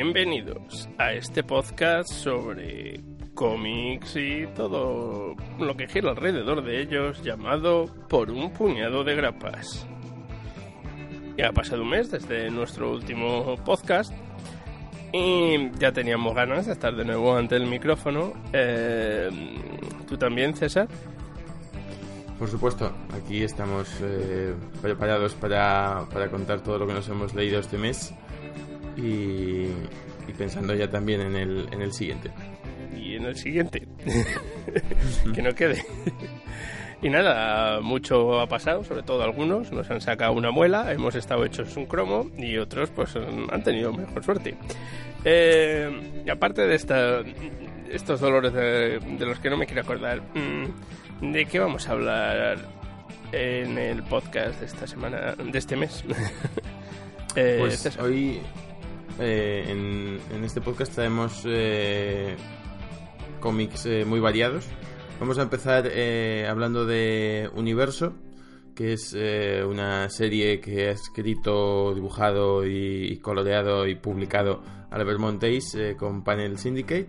Bienvenidos a este podcast sobre cómics y todo lo que gira alrededor de ellos llamado Por un puñado de grapas. Ya ha pasado un mes desde nuestro último podcast y ya teníamos ganas de estar de nuevo ante el micrófono. Eh, ¿Tú también, César? Por supuesto, aquí estamos eh, preparados para, para contar todo lo que nos hemos leído este mes y, y pensando ya también en el, en el siguiente. Y en el siguiente. que no quede. Y nada, mucho ha pasado, sobre todo algunos nos han sacado una muela, hemos estado hechos un cromo y otros pues han tenido mejor suerte. Eh, y aparte de esta, estos dolores de, de los que no me quiero acordar, mm, ¿de qué vamos a hablar en el podcast de esta semana, de este mes? Eh, Pues hoy eh, en, este podcast traemos eh, cómics eh, muy variados. Vamos a empezar hablando de Universo, que es una serie que ha escrito, dibujado y, coloreado y publicado Albert Monteis con Panel Syndicate.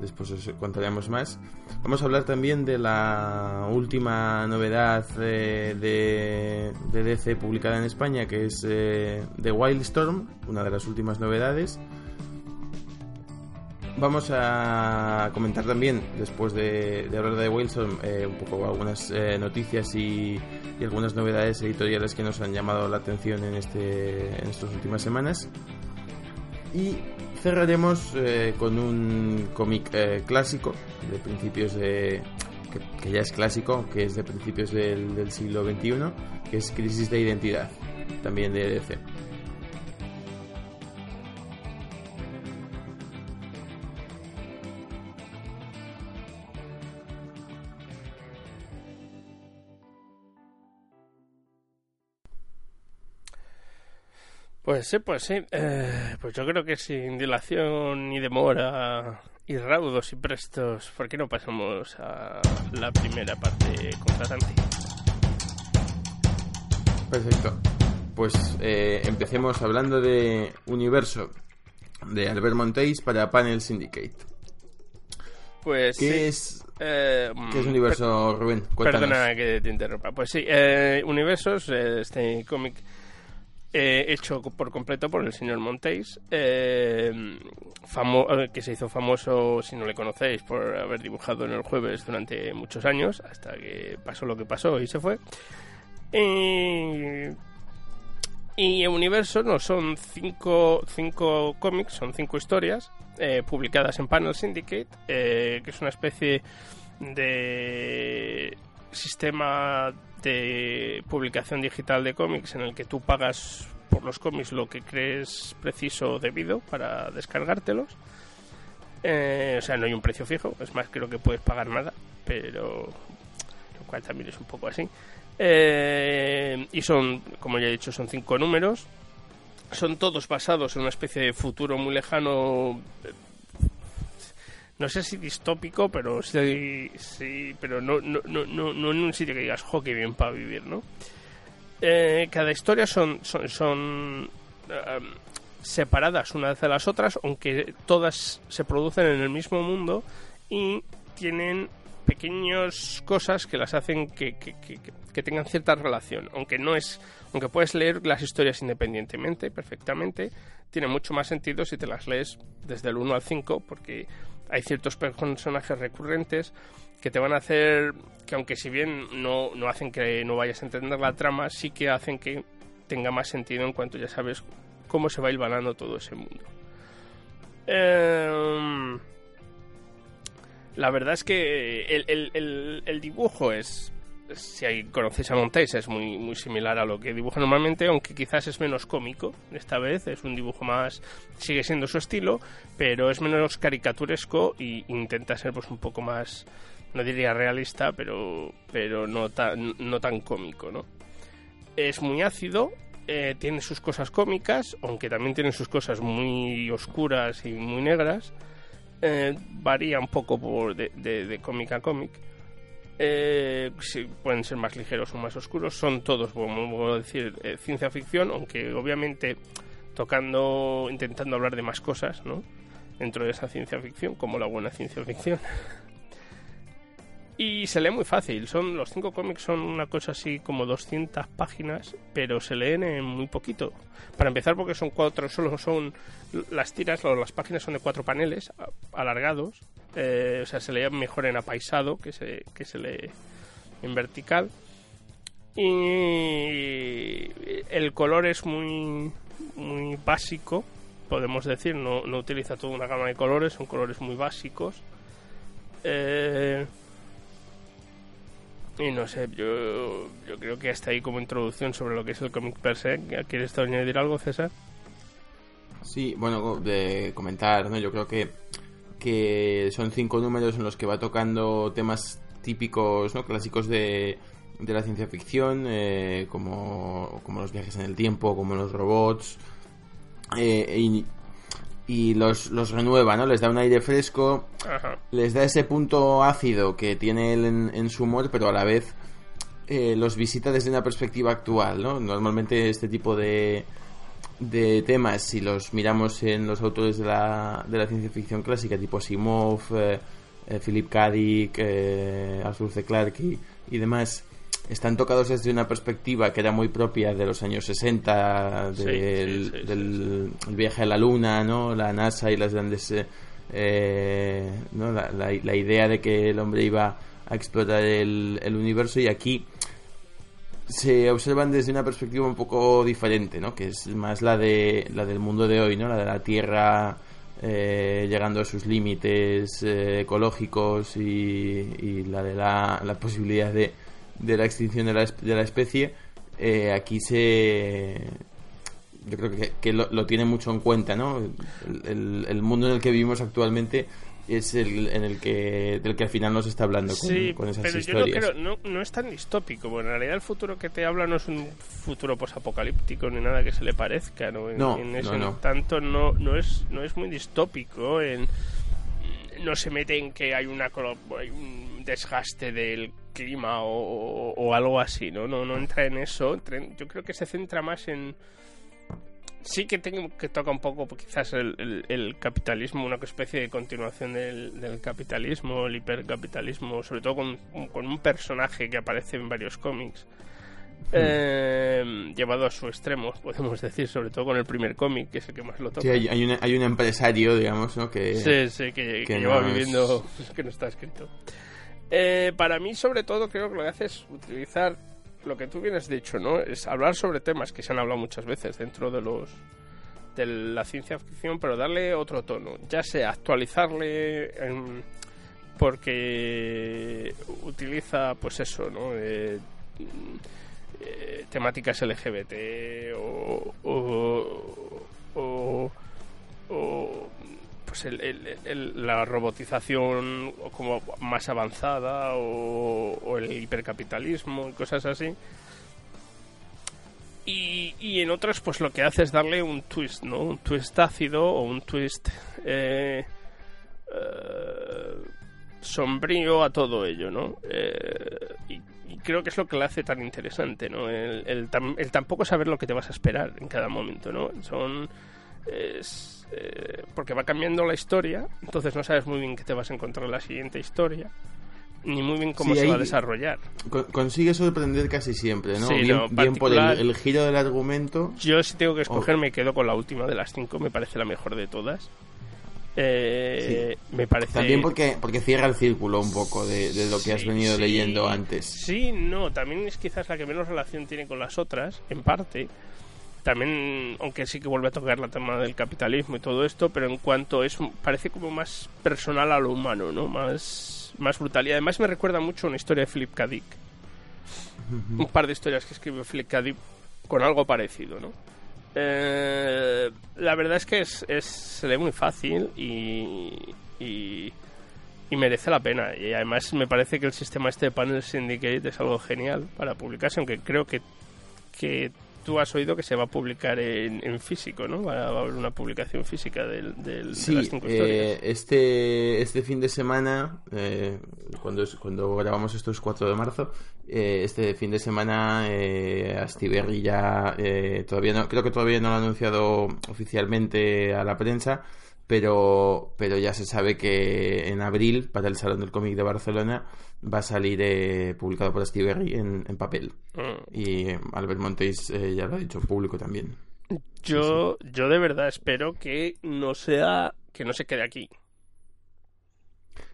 Después os contaremos más. Vamos a hablar también de la última novedad eh, de, de DC publicada en España, que es eh, The Wildstorm, una de las últimas novedades. Vamos a comentar también, después de, de hablar de Wilson, eh, un poco algunas eh, noticias y, y algunas novedades editoriales que nos han llamado la atención en, este, en estas últimas semanas. Y cerraremos eh, con un cómic eh, clásico de principios de. Que, ya es clásico, que es de principios del, del siglo XXI, que es Crisis de Identidad, también de DC. Pues sí, pues sí. Eh, pues yo creo que sin dilación ni demora y raudos y prestos, ¿por qué no pasamos a la primera parte contratante? Perfecto. Pues eh, empecemos hablando de Universo, de Albert Monteis para Panel Syndicate. Pues ¿Qué sí. es, Eh, qué es Universo, Rubén? Cuéntanos. Perdona que te interrumpa. Pues sí, eh, Universos, eh, este cómic eh, hecho por completo por el señor Montéis, eh, eh, que se hizo famoso, si no le conocéis, por haber dibujado en el jueves durante muchos años, hasta que pasó lo que pasó y se fue. Y, y Universo no son cinco, cinco cómics, son cinco historias eh, publicadas en Panel Syndicate, que es una especie de sistema publicación digital de cómics en el que tú pagas por los cómics lo que crees preciso o debido para descargártelos. Eh, o sea, no hay un precio fijo, es más, creo que puedes pagar nada, pero lo cual también es un poco así. Eh, y son, como ya he dicho, son cinco números. Son todos basados en una especie de futuro muy lejano. No sé si distópico, pero sí, sí pero no, no, no, no, no en un sitio que digas, jo, qué bien para vivir, ¿no? Eh, cada historia son, son, son eh, separadas unas de las otras, aunque todas se producen en el mismo mundo y tienen pequeñas cosas que las hacen que, que, que, que tengan cierta relación, aunque no es, aunque puedes leer las historias independientemente, perfectamente, tiene mucho más sentido si te las lees desde el 1 al 5, porque hay ciertos personajes recurrentes que te van a hacer que aunque si bien no, no hacen que no vayas a entender la trama, sí que hacen que tenga más sentido en cuanto ya sabes cómo se va hilvanando todo ese mundo. Eh, la verdad es que el- el dibujo es si conocéis a Montes, es muy, muy similar a lo que dibuja normalmente, aunque quizás es menos cómico esta vez, es un dibujo más, sigue siendo su estilo, pero es menos caricaturesco y intenta ser pues un poco más, no diría realista, pero, pero no, tan, no tan cómico, ¿no? Es muy ácido, eh, tiene sus cosas cómicas, aunque también tiene sus cosas muy oscuras y muy negras, eh, varía un poco por de, de cómic a cómic eh, pueden ser más ligeros o más oscuros, son todos, como decir, eh, ciencia ficción, aunque obviamente tocando, intentando hablar de más cosas, ¿no? Dentro de esa ciencia ficción, como la buena ciencia ficción. Y se lee muy fácil. Son los cinco cómics son una cosa así como 200 páginas, pero se leen en muy poquito. Para empezar, porque son cuatro, solo son las tiras, las páginas son de cuatro paneles alargados. Eh, o sea, se lee mejor en apaisado que se, que se lee en vertical. Y el color es muy, muy básico, podemos decir. No, no utiliza toda una gama de colores, son colores muy básicos. Eh, y no sé, yo, yo creo que hasta ahí como introducción sobre lo que es el cómic per se. ¿Quieres añadir algo, César? Sí, bueno, de comentar, ¿no? Yo creo que, que son cinco números en los que va tocando temas típicos, ¿no? Clásicos de, de la ciencia ficción, eh, como, como los viajes en el tiempo, como los robots. Eh, y, y los, los renueva, ¿no? Les da un aire fresco, les da ese punto ácido que tiene él en, su humor, pero a la vez eh, los visita desde una perspectiva actual, ¿no? Normalmente este tipo de, de temas, si los miramos en los autores de la, de la ciencia ficción clásica, tipo Asimov, eh, eh, Philip K. Dick, Arthur C. Clarke y demás, están tocados desde una perspectiva que era muy propia de los años 60, del, viaje a la Luna, ¿no? la NASA y las grandes... Eh, eh, ¿no? La, idea de que el hombre iba a explotar el, universo y aquí se observan desde una perspectiva un poco diferente, ¿no? que es más la, de, la del mundo de hoy, ¿no? la de la Tierra eh, llegando a sus límites ecológicos y, y, la de la, la posibilidad de de la extinción de la, de la especie, eh, aquí se... Yo creo que, que lo, tiene mucho en cuenta, ¿no? El, el, mundo en el que vivimos actualmente es el en el que del que al final nos está hablando con, sí, con esas pero historias. Yo no, creo, no, es tan distópico. Bueno, en realidad el futuro que te habla no es un futuro posapocalíptico ni nada que se le parezca, ¿no? En, no, en ese, no, tanto no, no es no es muy distópico. En, no se mete en que hay una hay un desgaste del clima o, algo así, ¿no? ¿no? No entra en eso. Yo creo que se centra más en... Sí que tengo que toca un poco quizás el, capitalismo, una especie de continuación del, capitalismo, el hipercapitalismo, sobre todo con, con, un personaje que aparece en varios cómics. Hmm. Eh, llevado a su extremo, podemos decir, sobre todo con el primer cómic, que es el que más lo toca. Sí, hay, hay, un empresario, digamos, ¿no? Que, sí, sí, que, lleva viviendo, que no está escrito. Eh, para mí, sobre todo, creo que lo que hace es utilizar lo que tú vienes dicho, ¿no? Es hablar sobre temas que se han hablado muchas veces dentro de los de la ciencia ficción, pero darle otro tono, ya sea actualizarle porque utiliza, pues eso, ¿no? Eh, eh, temáticas LGBT o, o, o pues la robotización como más avanzada o, el hipercapitalismo y cosas así. Y, en otras pues lo que hace es darle un twist, ¿no? Un twist ácido o un twist eh, eh, sombrío a todo ello, ¿no? Eh, y, creo que es lo que le hace tan interesante, ¿no? El, el, tampoco saber lo que te vas a esperar en cada momento, ¿no? Son... Es, eh, porque va cambiando la historia, entonces no sabes muy bien qué te vas a encontrar en la siguiente historia, ni muy bien cómo se va a desarrollar. Consigue sorprender casi siempre, ¿no? bien, por el, giro del argumento. Yo si tengo que escoger me quedo con la última de las cinco, me parece la mejor de todas. Eh, me parece también porque porque cierra el círculo un poco de, lo que has venido leyendo antes sí no también es quizás la que menos relación tiene con las otras en parte también, aunque sí que vuelve a tocar la tema del capitalismo y todo esto, pero en cuanto es, parece como más personal a lo humano, ¿no? Más, más brutal. Y además me recuerda mucho una historia de Philip K. Dick. un par de historias que escribió Philip K. Dick con algo parecido, ¿no? Eh, la verdad es que es, es, se lee muy fácil y, y, y, merece la pena. Y además me parece que el sistema este de Panel Syndicate es algo genial para publicarse, aunque creo que, que tú has oído que se va a publicar en, físico, ¿no? Va, a haber una publicación física del, del sí, de las cinco eh, este, este fin de semana, eh, cuando, cuando grabamos esto es 4 de marzo, eh, este fin de semana eh, Astiberri ya eh, todavía no, creo que todavía no lo ha anunciado oficialmente a la prensa, pero, pero ya se sabe que en abril, para el Salón del Cómic de Barcelona, va a salir eh, publicado por Steve en, en papel. Mm. Y eh, Albert Montes eh, ya lo ha dicho en público también. Yo, yo de verdad espero que no sea, que no se quede aquí.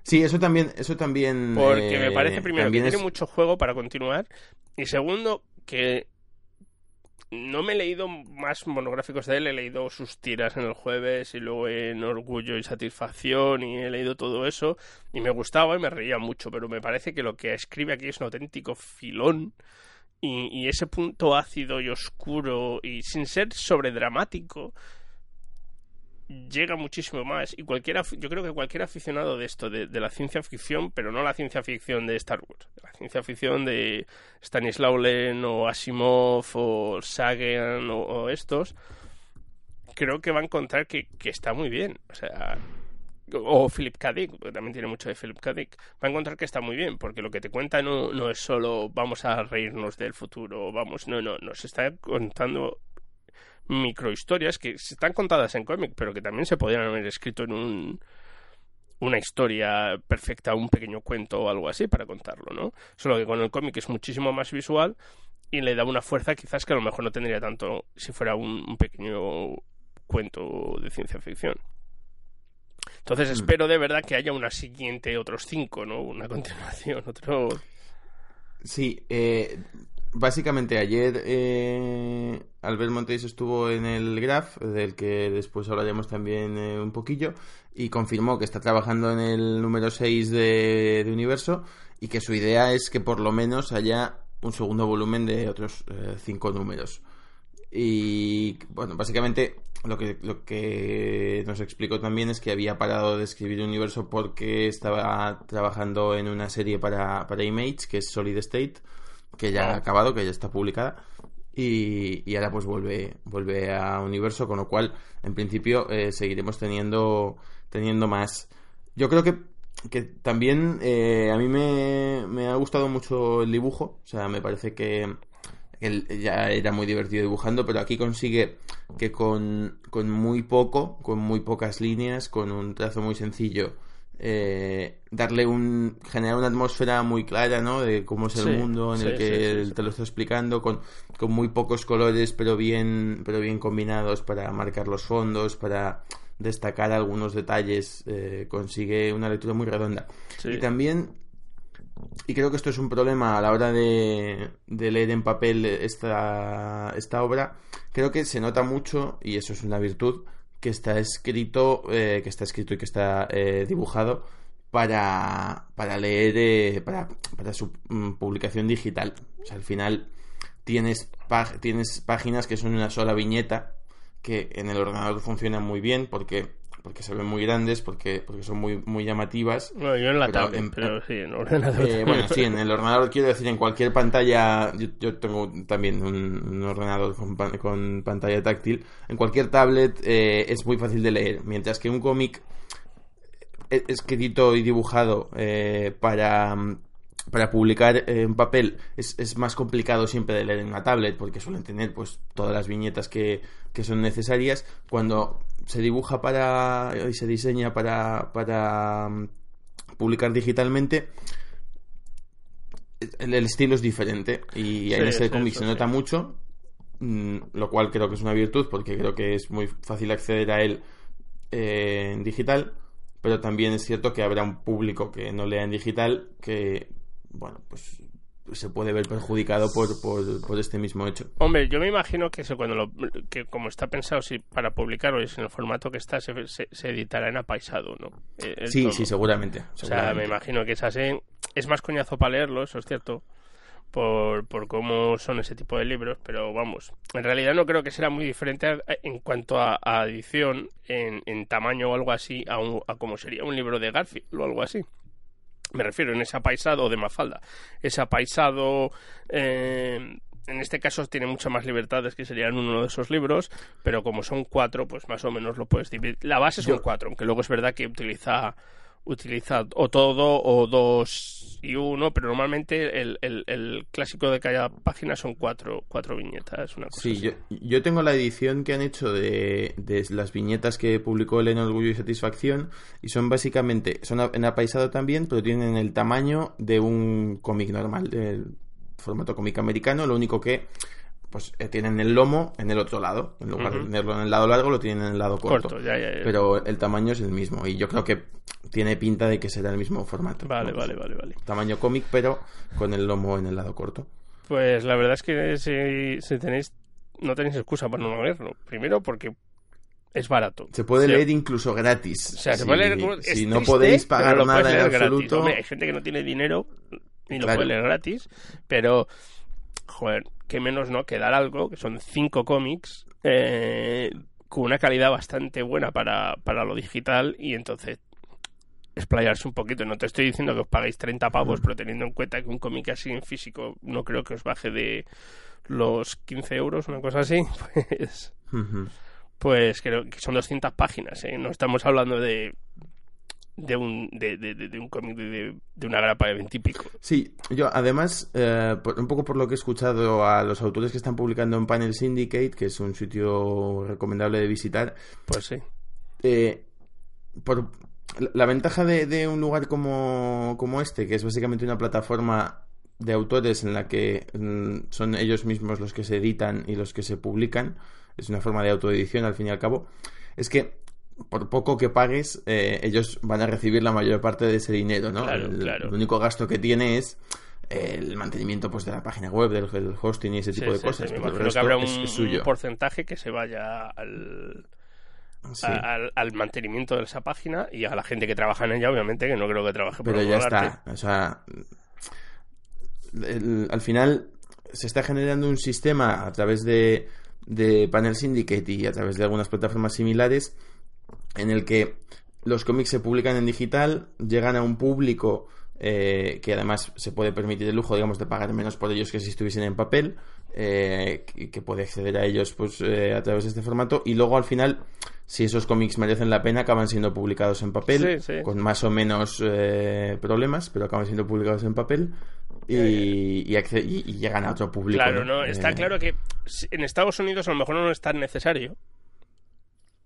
Sí, eso también, eso también. Porque me parece primero que tiene mucho juego para continuar y segundo que no me he leído más monográficos de él, he leído sus tiras en el jueves y luego en Orgullo y Satisfacción y he leído todo eso y me gustaba y me reía mucho, pero me parece que lo que escribe aquí es un auténtico filón y, y ese punto ácido y oscuro y sin ser sobredramático llega muchísimo más y cualquiera yo creo que cualquier aficionado de esto de, la ciencia ficción pero no la ciencia ficción de Star Wars la ciencia ficción de Stanislaw Lem o Asimov o Sagan o, estos creo que va a encontrar que, está muy bien o sea o Philip K. Dick, también tiene mucho de Philip K. Dick, va a encontrar que está muy bien, porque lo que te cuenta no, no es solo vamos a reírnos del futuro, vamos, no, no, nos está contando microhistorias que están contadas en cómic, pero que también se podrían haber escrito en un, una historia perfecta, un pequeño cuento o algo así para contarlo, ¿no? Solo que con el cómic es muchísimo más visual y le da una fuerza quizás que a lo mejor no tendría tanto si fuera un, pequeño cuento de ciencia ficción. Entonces mm. espero de verdad que haya una siguiente, otros cinco, ¿no? Una continuación, otro... Sí, eh, Básicamente ayer eh, Albert Montes estuvo en el Graph, del que después hablaremos también eh, un poquillo, y confirmó que está trabajando en el número 6 de, Universo y que su idea es que por lo menos haya un segundo volumen de otros eh, cinco números. Y bueno, básicamente lo que, lo que nos explicó también es que había parado de escribir Universo porque estaba trabajando en una serie para, para Image, que es Solid State que ya ha acabado, que ya está publicada. Y, y, ahora pues vuelve, vuelve a Universo, con lo cual en principio eh, seguiremos teniendo, teniendo más. Yo creo que, que también eh, a mí me, me, ha gustado mucho el dibujo, o sea, me parece que él ya era muy divertido dibujando, pero aquí consigue que con, con muy poco, con muy pocas líneas, con un trazo muy sencillo, eh, darle un generar una atmósfera muy clara ¿no? de cómo es el mundo en el que te lo está explicando con, con, muy pocos colores pero bien pero bien combinados para marcar los fondos para destacar algunos detalles eh, consigue una lectura muy redonda. Y también y creo que esto es un problema a la hora de, de leer en papel esta, esta obra creo que se nota mucho y eso es una virtud que está escrito, eh, que está escrito y que está eh, dibujado para, para leer, eh, para, para, su mm, publicación digital. O sea, al final tienes, tienes páginas que son una sola viñeta, que en el ordenador funcionan muy bien porque porque se ven muy grandes, porque, porque son muy, muy llamativas. Bueno, yo en la tablet, pero sí, en el ordenador. Eh, bueno, sí, en el ordenador quiero decir, en cualquier pantalla, yo, tengo también un, ordenador con, con, pantalla táctil, en cualquier tablet eh, es muy fácil de leer, mientras que un cómic eh, escrito y dibujado para para publicar en papel es, es, más complicado siempre de leer en una tablet porque suelen tener pues todas las viñetas que, que son necesarias cuando se dibuja para y se diseña para, para mm, publicar digitalmente el, estilo es diferente y en ese cómic se nota mucho mm, lo cual creo que es una virtud porque creo que es muy fácil acceder a él eh, en digital pero también es cierto que habrá un público que no lea en digital que bueno, pues se puede ver perjudicado por, por, este mismo hecho. Hombre, yo me imagino que eso cuando lo, que como está pensado si para publicarlo es en el formato que está se, se, editará en apaisado, ¿no? Eh, sí, sí, seguramente, O sea, me imagino que es así. Es más coñazo para leerlo, eso es cierto. por, por cómo son ese tipo de libros, pero vamos, en realidad no creo que será muy diferente en cuanto a, edición, en, en, tamaño o algo así, a, a como sería un libro de Garfield o algo así. Me refiero en ese apaisado de Mafalda. Ese apaisado eh, en este caso tiene muchas más libertades que serían uno de esos libros, pero como son cuatro, pues más o menos lo puedes dividir. La base son cuatro, aunque luego es verdad que utiliza utiliza o todo o dos y uno, pero normalmente el, el, clásico de cada página son cuatro, cuatro viñetas. Una sí, Yo, yo tengo la edición que han hecho de, de las viñetas que publicó el en Orgullo y Satisfacción y son básicamente, son en apaisado también, pero tienen el tamaño de un cómic normal, del formato cómic americano, lo único que pues eh, tienen el lomo en el otro lado. En lugar de tenerlo en el lado largo, lo tienen en el lado corto. Pero el tamaño es el mismo. Y yo creo que tiene pinta de que será el mismo formato. Vale, vale, vale, vale. Tamaño cómic, pero con el lomo en el lado corto. Pues la verdad es que si, tenéis. No tenéis excusa para no leerlo. Primero porque es barato. Se puede leer incluso gratis. O sea, se puede leer Si no podéis pagar nada en absoluto. hay gente que no tiene dinero y lo puede leer gratis, pero joder, qué menos no que dar algo, que son cinco cómics, eh, con una calidad bastante buena para, para lo digital y entonces explayarse un poquito. No te estoy diciendo que os paguéis 30 pavos, pero teniendo en cuenta que un cómic así en físico no creo que os baje de los 15 euros, una cosa así, pues... Pues creo que son 200 páginas, ¿eh? No estamos hablando de de un, de, de, un cómic de, de, una grapa de veintipico. Sí, yo además, eh, un poco por lo que he escuchado a los autores que están publicando en Panel Syndicate, que es un sitio recomendable de visitar. Pues sí. Eh, por la ventaja de, un lugar como, como este, que es básicamente una plataforma de autores en la que mm, son ellos mismos los que se editan y los que se publican, es una forma de autoedición al fin y al cabo, es que por poco que pagues, eh, ellos van a recibir la mayor parte de ese dinero, ¿no? el, único gasto que tiene es el mantenimiento pues de la página web, del, hosting y ese tipo de cosas. Sí, que habrá un, porcentaje que se vaya al, al, mantenimiento de esa página y a la gente que trabaja en ella, obviamente, que no creo que trabaje por Pero ya está, o sea, al final se está generando un sistema a través de, de Panel Syndicate y a través de algunas plataformas similares en el que los cómics se publican en digital, llegan a un público eh, que además se puede permitir el lujo, digamos, de pagar menos por ellos que si estuviesen en papel, eh, que, puede acceder a ellos pues eh, a través de este formato, y luego al final, si esos cómics merecen la pena, acaban siendo publicados en papel, con más o menos problemas, pero acaban siendo publicados en papel. Y, llegan a otro público. Claro, ¿no? Está claro que en Estados Unidos a lo mejor no es tan necesario,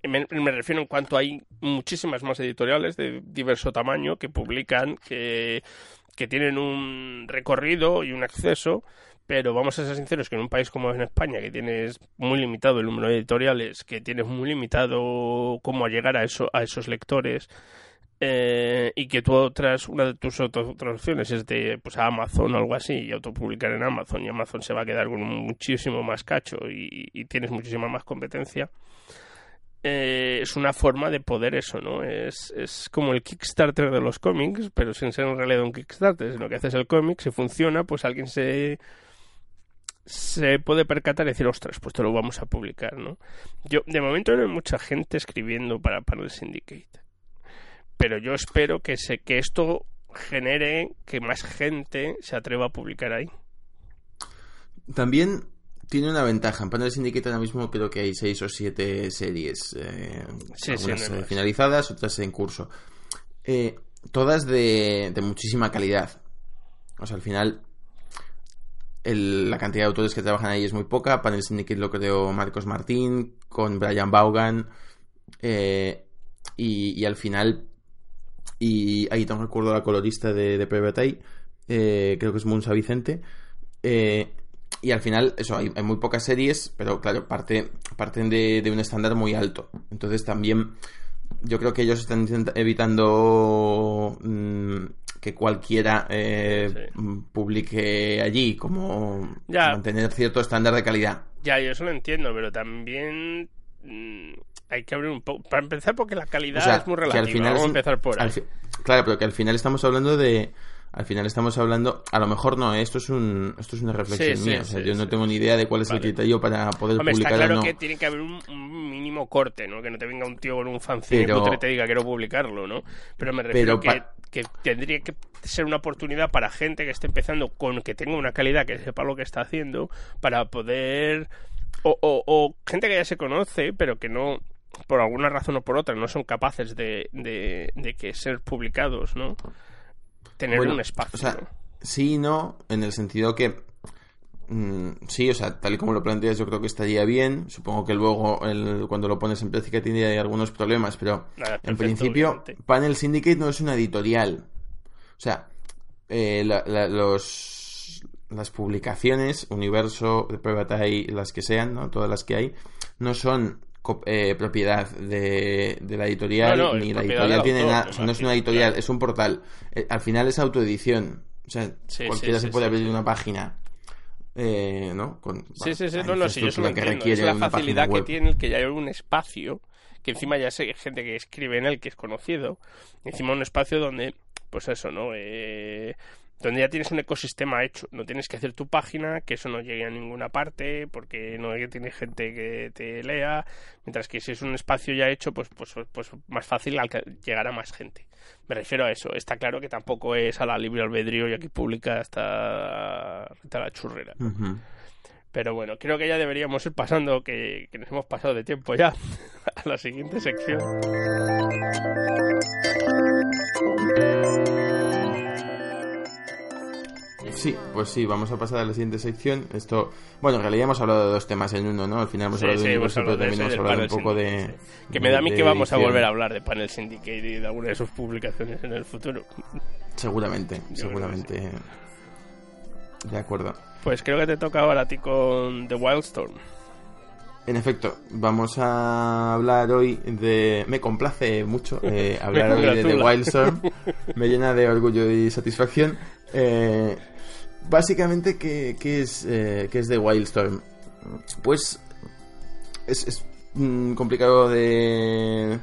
me, refiero en cuanto hay muchísimas más editoriales de diverso tamaño que publican, que, que tienen un recorrido y un acceso, pero vamos a ser sinceros que en un país como en España, que tienes muy limitado el número de editoriales, que tienes muy limitado cómo llegar a, eso, a esos lectores, eh, y que tú tras una de tus otras, opciones es de pues a Amazon o algo así y autopublicar en Amazon y Amazon se va a quedar con muchísimo más cacho y tienes muchísima más competencia eh, es una forma de poder eso, ¿no? Es, es como el Kickstarter de los cómics, pero sin ser en realidad un Kickstarter, sino que haces el cómic, si funciona, pues alguien se se puede percatar y decir, ostras, pues te lo vamos a publicar, ¿no? Yo, de momento no hay mucha gente escribiendo para Panel Syndicate. Pero yo espero que, se, que esto genere que más gente se atreva a publicar ahí. También tiene una ventaja. En Panel Syndicate ahora mismo creo que hay seis o siete series. Eh, eh, finalizadas, otras en curso. Eh, todas de, muchísima calidad. O sea, al final la cantidad de autores que trabajan ahí es muy poca. Panel Syndicate lo creó Marcos Martín con Brian Vaughan. y, al final... Y ahí no recuerdo la colorista de, de creo que es Munsa Vicente. Eh, y al final, eso, hay, muy pocas series, pero claro, parte, parten de, un estándar muy alto. Entonces también yo creo que ellos están evitando mm, que cualquiera eh, publique allí, como mantener cierto estándar de calidad. Ya, yo eso lo entiendo, pero también mm, hay que abrir un poco. Para empezar, porque la calidad es muy relativa. Vamos a empezar por ahí. claro, pero que al final estamos hablando de al final estamos hablando, a lo mejor no, esto es un esto es una reflexión mía, o sea, yo no tengo ni idea de cuál es el criterio para poder Hombre, publicar está claro o no. que tiene que haber un, un mínimo corte, ¿no? Que no te venga un tío con un fanzine Pero- y te diga quiero publicarlo, ¿no? Pero me refiero Pero que tendría que ser una oportunidad para gente que esté empezando con que tenga una calidad, que sepa lo que está haciendo, para poder... O, o- o gente que ya se conoce, pero que no por alguna razón o por otra no son capaces de, de, de que ser publicados, ¿no? Tener Bueno, un espacio. o sea, ¿no? sí y no, en el sentido que mm, sí, o sea, tal y como lo planteas, yo creo que estaría bien. Supongo que luego, el- cuando lo pones en práctica, tiene algunos problemas, pero Nada, en principio, obviamente. Panel Syndicate no es una editorial. O sea, eh, la- la- los, las publicaciones, Universo, Private Eye, las que sean, ¿no? todas las que hay, no son eh, propiedad de, de la editorial, No, no, es ni la editorial tiene nada, me o sea, no es una editorial, claro. es un portal. Eh, al final es autoedición. O sea, Sí, cualquiera sí, se sí, puede sí. una página. Eh, ¿no? Con Sí, sí, sí, la no, no, sí, yo eso lo infraestructura que Es la facilidad que tiene el que ya hay un espacio, que encima ya sé que hay gente que escribe en él, que es conocido, encima un espacio donde, pues eso, ¿no? Eh, donde ya tienes un ecosistema hecho, no tienes que hacer tu página, que eso no llegue a ninguna parte, porque no tiene gente que te lea, mientras que si es un espacio ya hecho, pues, pues, pues más fácil llegar a más gente. Me refiero a eso, está claro que tampoco es a la libre albedrío y aquí publica hasta, hasta la churrera. Pero bueno, creo que ya deberíamos ir pasando, que, que nos hemos pasado de tiempo ya, a la siguiente sección. Sí, pues sí, vamos a pasar a la siguiente sección. Esto, bueno, en realidad hemos hablado de dos temas en uno, ¿no? Al final hemos Sí, hablado sí, de hemos universo, pero también hemos hablado un poco de... Sí. Que me da a mí que vamos a edición. volver a hablar de Panel Syndicate y de alguna de sus publicaciones en el futuro. Seguramente, que seguramente. De acuerdo. Pues creo que te toca ahora a ti con The Wildstorm. En efecto, vamos a hablar hoy de... Me complace mucho eh, hablar hoy de The. Wildstorm. Me llena de orgullo y satisfacción. Eh, básicamente, ¿qué, qué es, eh, qué es The Wildstorm? Pues es, es, mm, complicado de...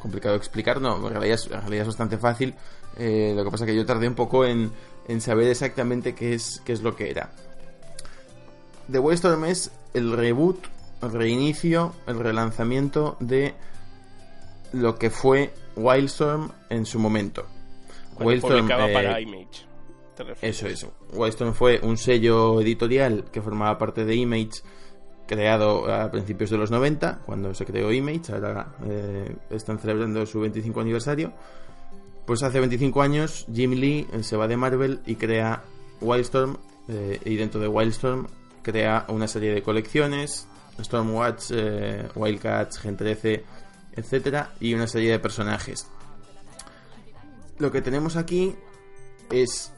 Complicado de explicar, no, en realidad es, en realidad es bastante fácil. Eh, lo que pasa es que yo tardé un poco en, en saber exactamente qué es, qué es lo que era. The Wildstorm es el reboot, el reinicio, el relanzamiento de lo que fue Wildstorm en su momento. Cuando Wildstorm, publicaba eh, para Image. Eso es. Wildstorm fue un sello editorial que formaba parte de Image, creado a principios de los 90, cuando se creó Image. Ahora eh, están celebrando su 25 aniversario. Pues hace 25 años Jim Lee eh, se va de Marvel y crea Wildstorm. eh, y dentro de Wildstorm crea una serie de colecciones, Stormwatch, Wildcats, Gen 13, etcétera, y una serie de personajes. Lo que tenemos aquí es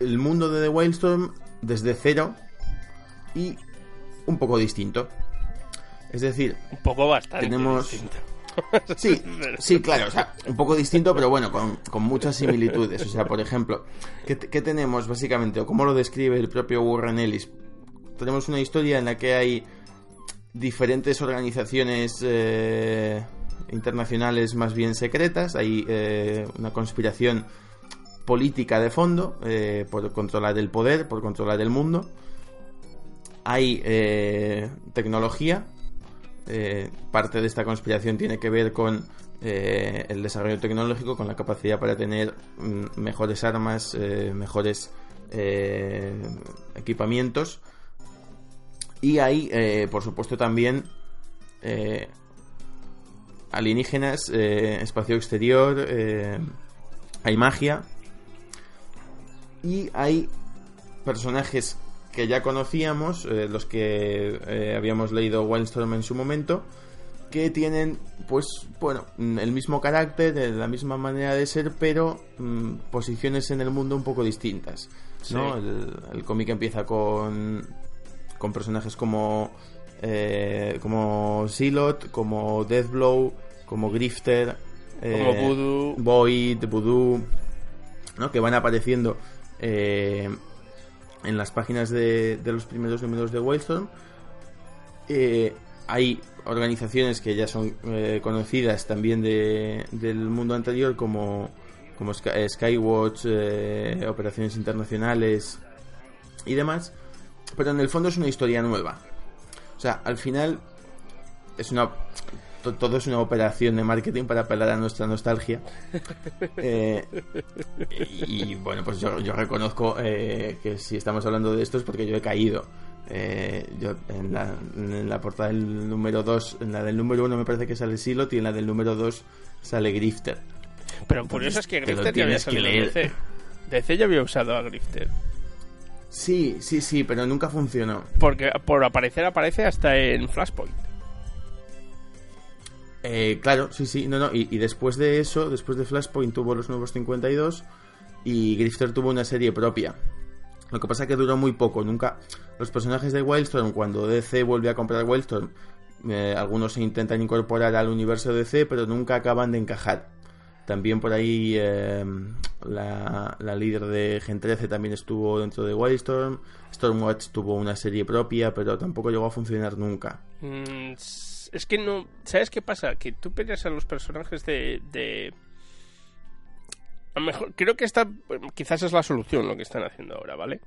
el mundo de The Wildstorm desde cero y un poco distinto. Es decir, Un poco bastante tenemos- distinto. Sí, sí, claro, o sea, un poco distinto, pero bueno, con, con muchas similitudes. O sea, por ejemplo, ¿qué, qué tenemos básicamente? O cómo lo describe el propio Warren Ellis. Tenemos una historia en la que hay diferentes organizaciones eh, internacionales más bien secretas, hay eh, una conspiración política de fondo eh, por controlar el poder, por controlar el mundo. Hay eh, tecnología, eh, parte de esta conspiración tiene que ver con el desarrollo tecnológico, con la capacidad para tener mm, mejores armas, mejores equipamientos. Y hay, por supuesto, también alienígenas, espacio exterior, hay magia. Y hay personajes que ya conocíamos, eh, los que eh, habíamos leído Wildstorm en su momento, que tienen, pues, bueno, mm, el mismo carácter, la misma manera de ser, pero mm, posiciones en el mundo un poco distintas. ¿no? Sí. El, el cómic empieza con, con personajes como, eh, como Zilot, como Deathblow, como Grifter, Como eh, Voodoo. Void, Voodoo, ¿no? que van apareciendo eh, en las páginas de, de los primeros números de Wildstorm. Eh, hay organizaciones que ya son eh, conocidas también de- del mundo anterior como, como Skywatch, operaciones internacionales y demás. Pero en el fondo es una historia nueva. O sea, al final es una todo es una operación de marketing para apelar a nuestra nostalgia. Eh, y bueno, pues yo, reconozco eh, que si estamos hablando de esto es porque yo he caído. Eh, yo en la, portada del número 2, en la del número 1 me parece que sale Silot y en la del número 2 sale Grifter. Pero curioso es que Grifter ya había salido en DC. DC ya había usado a Grifter. Sí, sí, sí, pero nunca funcionó. Porque por aparecer aparece hasta en Flashpoint. Eh, claro, sí, sí, no, no. Y, después de eso, después de Flashpoint tuvo los nuevos 52 y Grifter tuvo una serie propia. Lo que pasa es que duró muy poco, nunca... Los personajes de Wildstorm, cuando DC vuelve a comprar Wildstorm, eh, algunos se intentan incorporar al universo DC, pero nunca acaban de encajar. También por ahí eh, la, líder de Gen 13 también estuvo dentro de Wildstorm. Stormwatch tuvo una serie propia, pero tampoco llegó a funcionar nunca. Mm, es que no. ¿Sabes qué pasa? Que tú peleas a los personajes de. de... A lo mejor, creo que esta quizás es la solución lo que están haciendo ahora, ¿vale?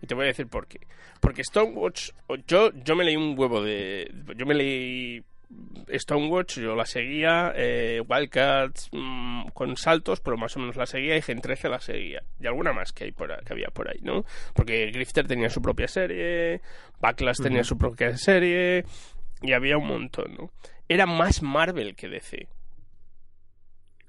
Y te voy a decir por qué. Porque Stormwatch, yo, yo me leí un huevo de. Yo me leí Stonewatch, yo la seguía, eh, Wildcats mm, con saltos, pero más o menos la seguía, y Gen 13 la seguía, y alguna más que, hay por que había por ahí, ¿no? Porque Grifter tenía su propia serie, Backlash tenía su propia serie, y había un montón, ¿no? Era más Marvel que DC.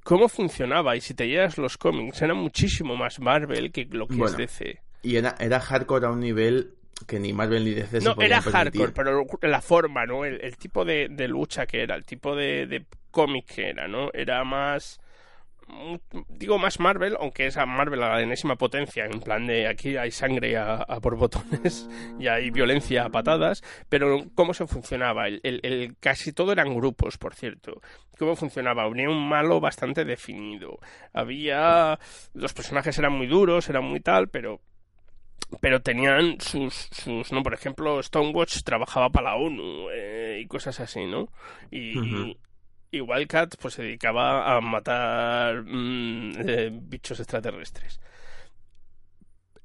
¿Cómo funcionaba? Y si te llevas los cómics, era muchísimo más Marvel que lo que es DC. Y era, era hardcore a un nivel que ni Marvel ni DC no, era hardcore, pero la forma, ¿no? El, tipo de, lucha que era, el tipo de, de cómic que era, ¿no? Era más digo más Marvel, aunque es a Marvel a la enésima potencia, en plan de aquí hay sangre a, por botones y hay violencia a patadas, pero cómo se funcionaba, el, el, casi todo eran grupos, por cierto, cómo funcionaba, había un malo bastante definido, había, los personajes eran muy duros, eran muy tal, pero pero tenían sus, sus no por ejemplo Stonewatch trabajaba para la ONU eh, y cosas así no y, y Wildcat pues se dedicaba a matar mm, eh, bichos extraterrestres.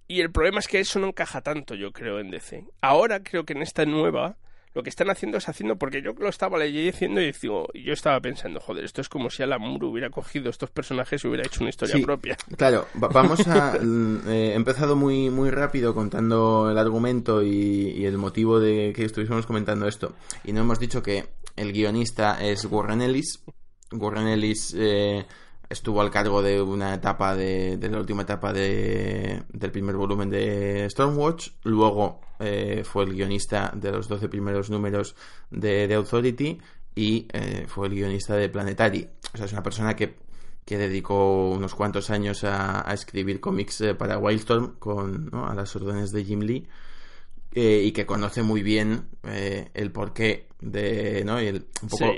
Y el problema es que eso no encaja tanto, yo creo, en DC. Ahora creo que en esta nueva lo que están haciendo es haciendo, porque yo lo estaba leyendo y digo, yo estaba pensando, joder, esto es como si Alan Moore hubiera cogido estos personajes y hubiera hecho una historia propia. Claro, vamos a... Mm, eh, he empezado muy, muy rápido contando el argumento y, el motivo de que estuviésemos comentando esto. Y no hemos dicho que el guionista es Warren Ellis. Warren Ellis... Eh, estuvo al cargo de una etapa de, de la última etapa de, del primer volumen de Stormwatch, luego eh, fue el guionista de los 12 primeros números de The Authority y eh, fue el guionista de Planetary. O sea, es una persona que, dedicó unos cuantos años a, escribir cómics eh, para Wildstorm con, a las órdenes de Jim Lee. Y que conoce muy bien el porqué de, ¿no? Y el, un poco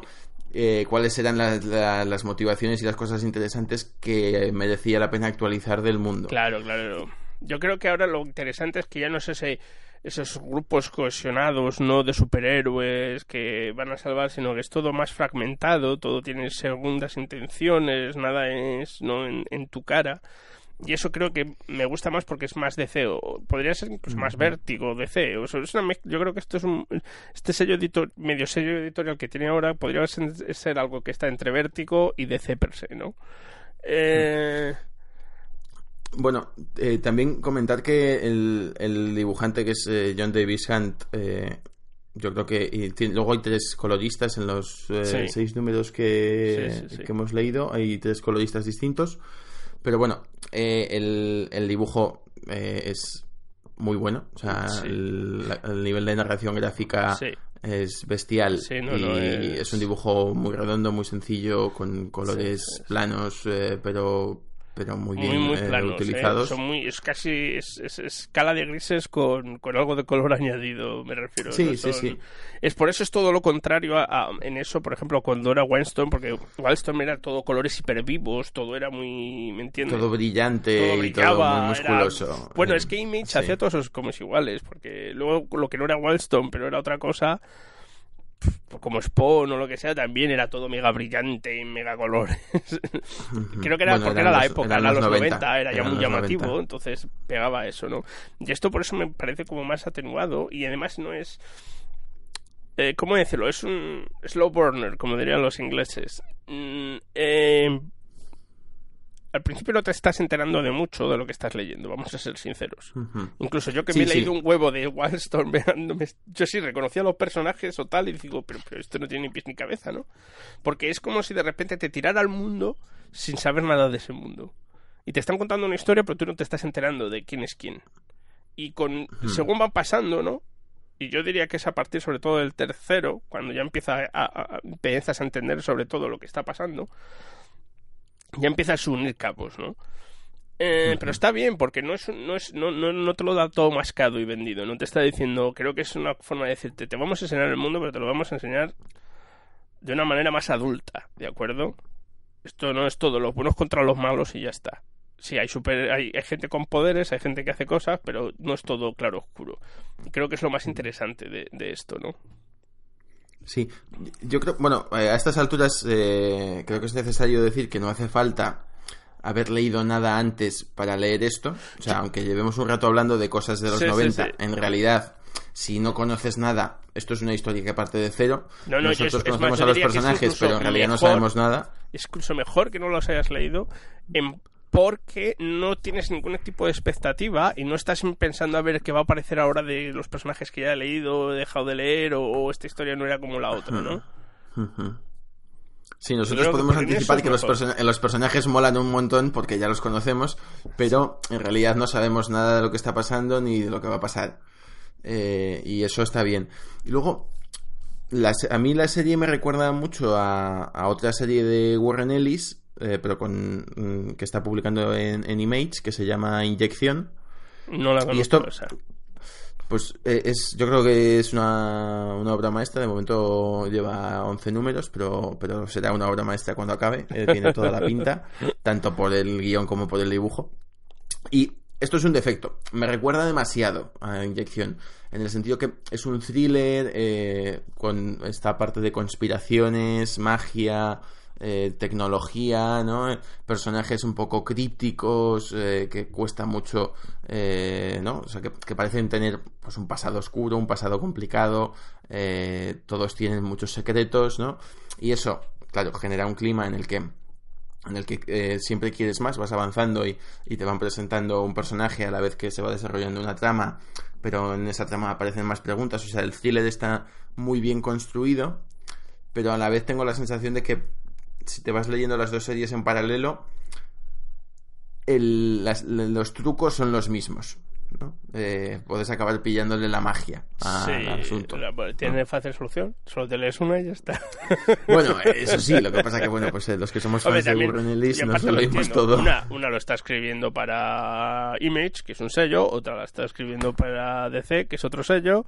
eh, cuáles eran las motivaciones y las cosas interesantes que merecía la pena actualizar del mundo. Claro, claro. Yo creo que ahora lo interesante es que ya no es ese esos grupos cohesionados, no de superhéroes que van a salvar, sino que es todo más fragmentado, todo tiene segundas intenciones, nada es no en tu cara. Y eso creo que me gusta más porque es más DC, o podría ser incluso más vértigo DC. O es una yo creo que esto es un, este sello editor, medio sello editorial que tiene ahora podría ser, algo que está entre vértigo y DC per se, ¿no? Eh... Bueno, eh, también comentar que el, el dibujante que es eh, John Davis Hunt, eh, yo creo que luego hay tres coloristas en los seis números que, que, hemos leído, hay tres coloristas distintos. Pero bueno, eh, el, dibujo eh, es muy bueno. O sea, el, nivel de narración gráfica es bestial. y es... un dibujo muy redondo, muy sencillo, con colores planos, eh, pero pero muy bien muy, eh, utilizados. Son muy, es casi es, escala de grises con, con, algo de color añadido, me refiero. Sí, sí, sí. Es por eso es todo lo contrario a, en eso, por ejemplo, cuando era Wildstorm, porque Wildstorm era todo colores hipervivos, todo era muy, ¿me entiendes? Todo brillante y todo muy musculoso. bueno, es que Image hacía todos esos cómics iguales, porque luego lo que no era Wildstorm, pero era otra cosa como Spawn o lo que sea, también era todo mega brillante y mega colores. Creo que era porque era la época, era los 90, era ya muy llamativo, entonces pegaba eso, ¿no? Y esto por eso me parece como más atenuado y además no es... Eh, ¿Cómo decirlo? Es un slow burner, como dirían los ingleses. Mm, eh, al principio no te estás enterando de mucho de lo que estás leyendo, vamos a ser sinceros. Incluso yo que me he leído un huevo de Wildstorm, yo sí reconocía a los personajes o tal y digo, pero, pero, esto no tiene ni pies ni cabeza, ¿no? Porque es como si de repente te tirara al mundo sin saber nada de ese mundo. Y te están contando una historia, pero tú no te estás enterando de quién es quién. Y con según van pasando, ¿no? Y yo diría que es a partir sobre todo del tercero, cuando ya empieza a, empiezas a entender sobre todo lo que está pasando, ya empiezas a unir cabos, ¿no? Eh, pero está bien, porque no es, no, es no, no, no, te lo da todo mascado y vendido. No te está diciendo, creo que es una forma de decirte, te vamos a enseñar el mundo, pero te lo vamos a enseñar de una manera más adulta, ¿de acuerdo? Esto no es todo los buenos contra los malos y ya está. Sí, hay, super, hay, gente con poderes, hay gente que hace cosas, pero no es todo claro oscuro. Creo que es lo más interesante de, de esto, ¿no? Sí, yo creo, bueno, eh, a estas alturas eh, creo que es necesario decir que no hace falta haber leído nada antes para leer esto. O sea, aunque llevemos un rato hablando de cosas de los 90, en realidad, si no conoces nada, esto es una historia que parte de cero. Nosotros conocemos a los personajes, pero en realidad no sabemos nada. Es incluso mejor que no los hayas leído en porque no tienes ningún tipo de expectativa y no estás pensando a ver qué va a aparecer ahora de los personajes que ya he leído, he dejado de leer o, esta historia no era como la otra, ¿no? Sí, nosotros podemos anticipar que los, los, personajes molan un montón porque ya los conocemos, pero en realidad no sabemos nada de lo que está pasando ni de lo que va a pasar. Eh, y eso está bien. Y luego, a mí la serie me recuerda mucho a, a otra serie de Warren Ellis eh, pero con mm, que está publicando en, Image, que se llama Inyección. No la conozco, y esto, pues eh, es, yo creo que es una, una, obra maestra. De momento lleva 11 números, pero, pero será una obra maestra cuando acabe. Eh, tiene toda la pinta, tanto por el guion como por el dibujo. Y esto es un defecto. Me recuerda demasiado a Inyección. En el sentido que es un thriller con esta parte de conspiraciones, magia, eh, tecnología, ¿no? Personajes un poco crípticos, eh, que cuesta mucho, eh, ¿no? O sea, que, parecen tener pues, un pasado oscuro, un pasado complicado, todos tienen muchos secretos, ¿no? Y eso, claro, genera un clima en el que en el que siempre quieres más, vas avanzando y, y, te van presentando un personaje a la vez que se va desarrollando una trama, pero en esa trama aparecen más preguntas, o sea, el thriller está muy bien construido, pero a la vez tengo la sensación de que si te vas leyendo las dos series en paralelo, los trucos son los mismos. ¿No? Eh, puedes acabar pillándole la magia al asunto. tiene fácil solución, solo te lees una y ya está. Bueno, eso sí, lo que pasa que bueno, pues eh, los que somos fans de Burren Ellis nos lo leímos todo. Una, una, lo está escribiendo para Image, que es un sello, otra la está escribiendo para DC, que es otro sello,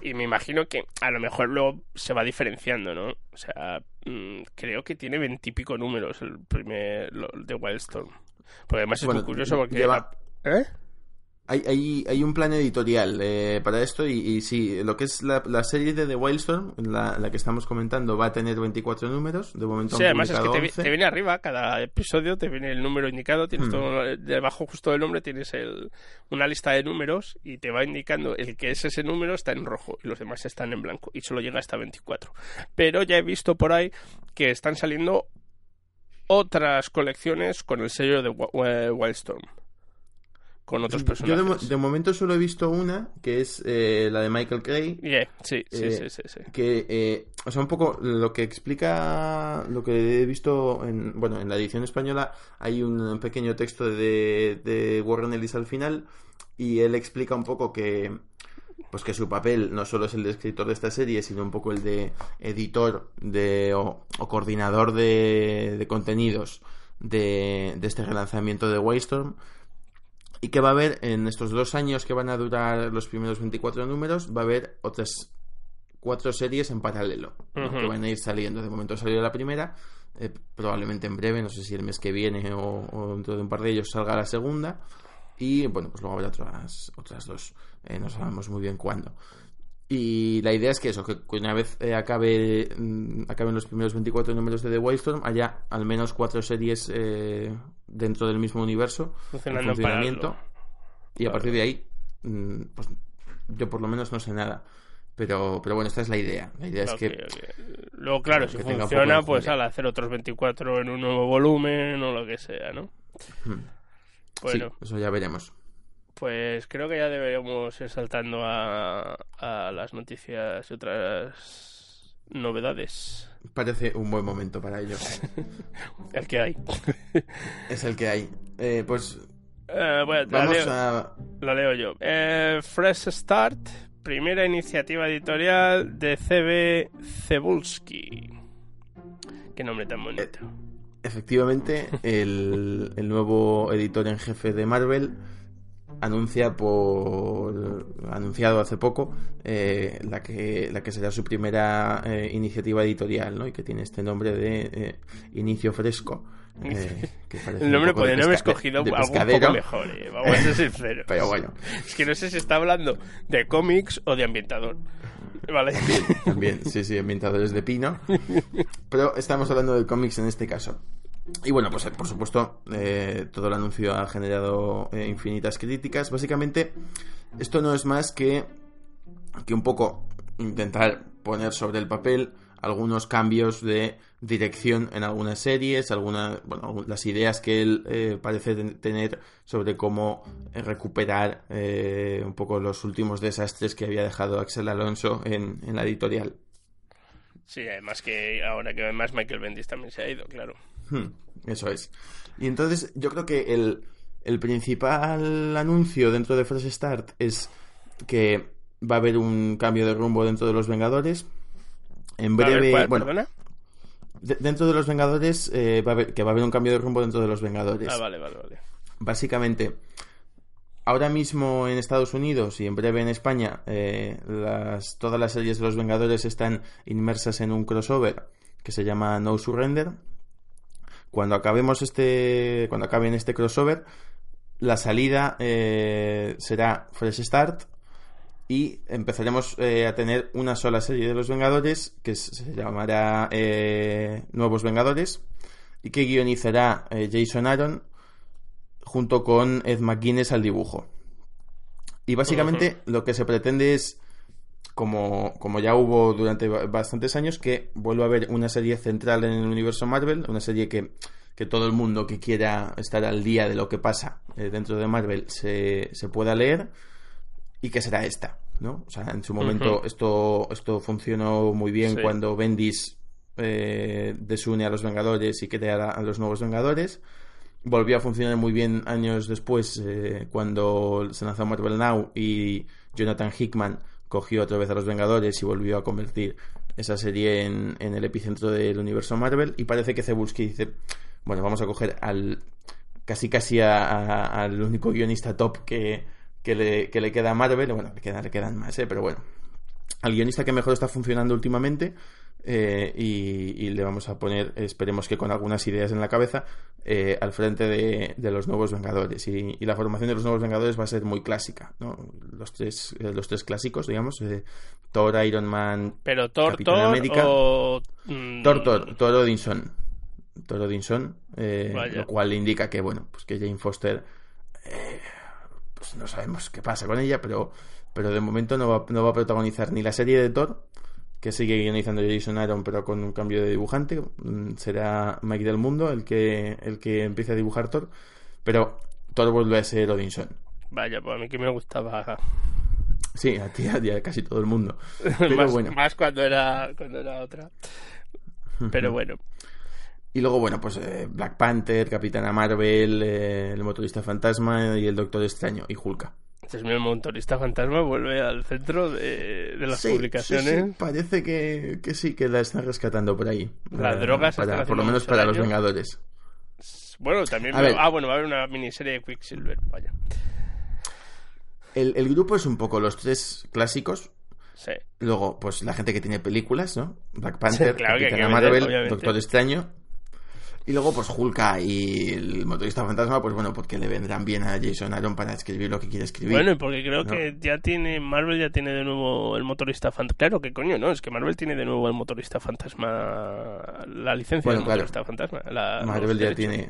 y me imagino que a lo mejor luego se va diferenciando, ¿no? O sea, mm, creo que tiene veintipico números el primer de Wildstorm. Porque además es muy curioso porque... ¿Eh? Hay, hay, hay, un plan editorial eh, para esto y, y, sí, lo que es la, la serie de The Wildstorm, la, la, que estamos comentando, va a tener 24 números. De momento sí, además es que te, viene arriba, cada episodio te viene el número indicado, tienes hmm. todo, debajo justo del nombre tienes el, una lista de números y te va indicando el que es ese número está en rojo y los demás están en blanco y solo llega hasta 24. Pero ya he visto por ahí que están saliendo otras colecciones con el sello de Wildstorm con otros personajes. Yo de, momento solo he visto una, que es eh, la de Michael Cray. sí, sí, eh, sí, sí, Que, eh, o sea, un poco lo que explica, lo que he visto, en, bueno, en la edición española hay un pequeño texto de, de Warren Ellis al final y él explica un poco que pues que su papel no solo es el de escritor de esta serie, sino un poco el de editor de, o, coordinador de, de contenidos de, de, este relanzamiento de Waystorm y que va a haber en estos dos años que van a durar los primeros 24 números, va a haber otras cuatro series en paralelo que van a ir saliendo. De momento salió la primera, eh, probablemente en breve, no sé si el mes que viene o, dentro de un par de ellos salga la segunda. Y bueno, pues luego habrá otras, otras dos, eh, no sabemos muy bien cuándo. Y la idea es que eso, que una vez eh, acabe mm, acaben los primeros 24 números de The Wildstorm, haya al menos cuatro series eh, dentro del mismo universo Funcionando en en funcionamiento. Y a partir de ahí, mm, pues yo por lo menos no sé nada. Pero, pero bueno, esta es la idea. La idea es que. Luego, claro, si funciona, pues al hacer otros 24 en un nuevo volumen o lo que sea, ¿no? Hmm. Bueno, sí, eso ya veremos. Pues creo que ya deberíamos ir saltando a, a las noticias y otras novedades. Parece un buen momento para ello. El que hay. es el que hay. Eh, pues Eh, bueno, la, vamos leo, a... la leo yo. Eh, Fresh Start, primera iniciativa editorial de CB Cebulski. Qué nombre tan bonito. Efectivamente, el, el nuevo editor en jefe de Marvel anuncia por anunciado hace poco eh, la que la que será su primera eh, iniciativa editorial ¿no? y que tiene este nombre de eh, inicio fresco eh, que El nombre podría haber escogido de algo un poco mejor, eh, vamos a ser sinceros. pero bueno Es que no sé si está hablando de cómics o de ambientador. Vale. también sí sí ambientadores de pino pero estamos hablando de cómics en este caso y bueno, pues por supuesto, eh, todo el anuncio ha generado eh, infinitas críticas. Básicamente, esto no es más que, que un poco intentar poner sobre el papel algunos cambios de dirección en algunas series, algunas, bueno, las ideas que él eh, parece ten- tener sobre cómo eh, recuperar un poco los últimos desastres que había dejado Axel Alonso en, en la editorial. Sí, además que ahora que además Michael Bendis también se ha ido, claro. Hmm, Eso es. Y entonces yo creo que el, el principal anuncio dentro de Fresh Start es que va a haber un cambio de rumbo dentro de los Vengadores. En breve, ¿cuál? bueno, ¿Perdona? de- dentro de los Vengadores eh, va a haber, que va a haber un cambio de rumbo dentro de los Vengadores. Ah, vale, vale, vale. Básicamente, ahora mismo en Estados Unidos y en breve en España, eh, todas las series de los Vengadores están inmersas en un crossover que se llama No Surrender. Cuando acabemos este, cuando acaben este crossover, la salida eh, será Fresh Start y empezaremos eh, a tener una sola serie de los Vengadores que se llamará Nuevos Vengadores y que guionizará Jason Aaron junto con Ed McGuinness al dibujo. Y básicamente lo que se pretende es, como, como ya hubo durante ba- bastantes años, que vuelva a haber una serie central en el universo Marvel, una serie que, que todo el mundo que quiera estar al día de lo que pasa eh, dentro de Marvel se, se pueda leer y que será esta, ¿no? O sea, en su momento esto, esto funcionó muy bien Sí. cuando Bendis eh, desune a los Vengadores y crea a los nuevos Vengadores. Volvió a funcionar muy bien años después eh, cuando se lanzó Marvel Now y Jonathan Hickman cogió otra vez a los Vengadores y volvió a convertir esa serie en, en el epicentro del universo Marvel. Y parece que Cebulski dice bueno vamos a coger al casi casi a- al único guionista top que, que, le, que le queda a Marvel bueno le quedan, le quedan más eh, pero bueno al guionista que mejor está funcionando últimamente eh, y, y le vamos a poner, esperemos que con algunas ideas en la cabeza, eh, al frente de, de los nuevos Vengadores. Y, y la formación de los nuevos Vengadores va a ser muy clásica, ¿no? Los tres, eh, los tres clásicos, digamos, eh, Thor, Iron Man, Pero Thor, Capitán Thor América. o... mm, Thor, Thor, Thor Odinson. Thor Odinson, eh, lo cual indica que, bueno, pues que Jane Foster, pues no sabemos qué pasa con ella, pero, pero de momento no va, no va a protagonizar ni la serie de Thor, que sigue guionizando Jason Aaron, pero con un cambio de dibujante. Mm, Será Mike del Mundo el que, el que empiece a dibujar Thor, pero Thor vuelve a ser Odinson. Vaya, pues a mí que me gustaba Sí, a ti, a ti, a casi todo el mundo. Pero más, bueno. más cuando era cuando era otra. Pero bueno, Y luego, bueno, pues eh, Black Panther, Capitana Marvel, eh, el motorista fantasma y el Doctor Extraño y Hulka. El motorista fantasma vuelve al centro de, de las Sí, publicaciones. sí, sí, parece que, que sí, que la están rescatando por ahí. Las Eh, drogas para- Por lo menos para los. Vengadores. Bueno, también... Ah, bueno, va a haber una miniserie de Quicksilver, vaya. El, el grupo es un poco los tres clásicos. Sí. Luego, pues la gente que tiene películas, ¿no? Black Panther, claro que hay que Capitana meter, Marvel. Doctor Extraño. Y luego, pues Hulka y el motorista fantasma, pues bueno, porque le vendrán bien a Jason Aaron para escribir lo que quiere escribir. Bueno, y porque creo ¿no? que ya tiene, Marvel ya tiene de nuevo el motorista fantasma. Claro, que coño, no, es que Marvel tiene de nuevo el motorista fantasma, la licencia Bueno, del claro. motorista fantasma. la- Marvel ya tiene.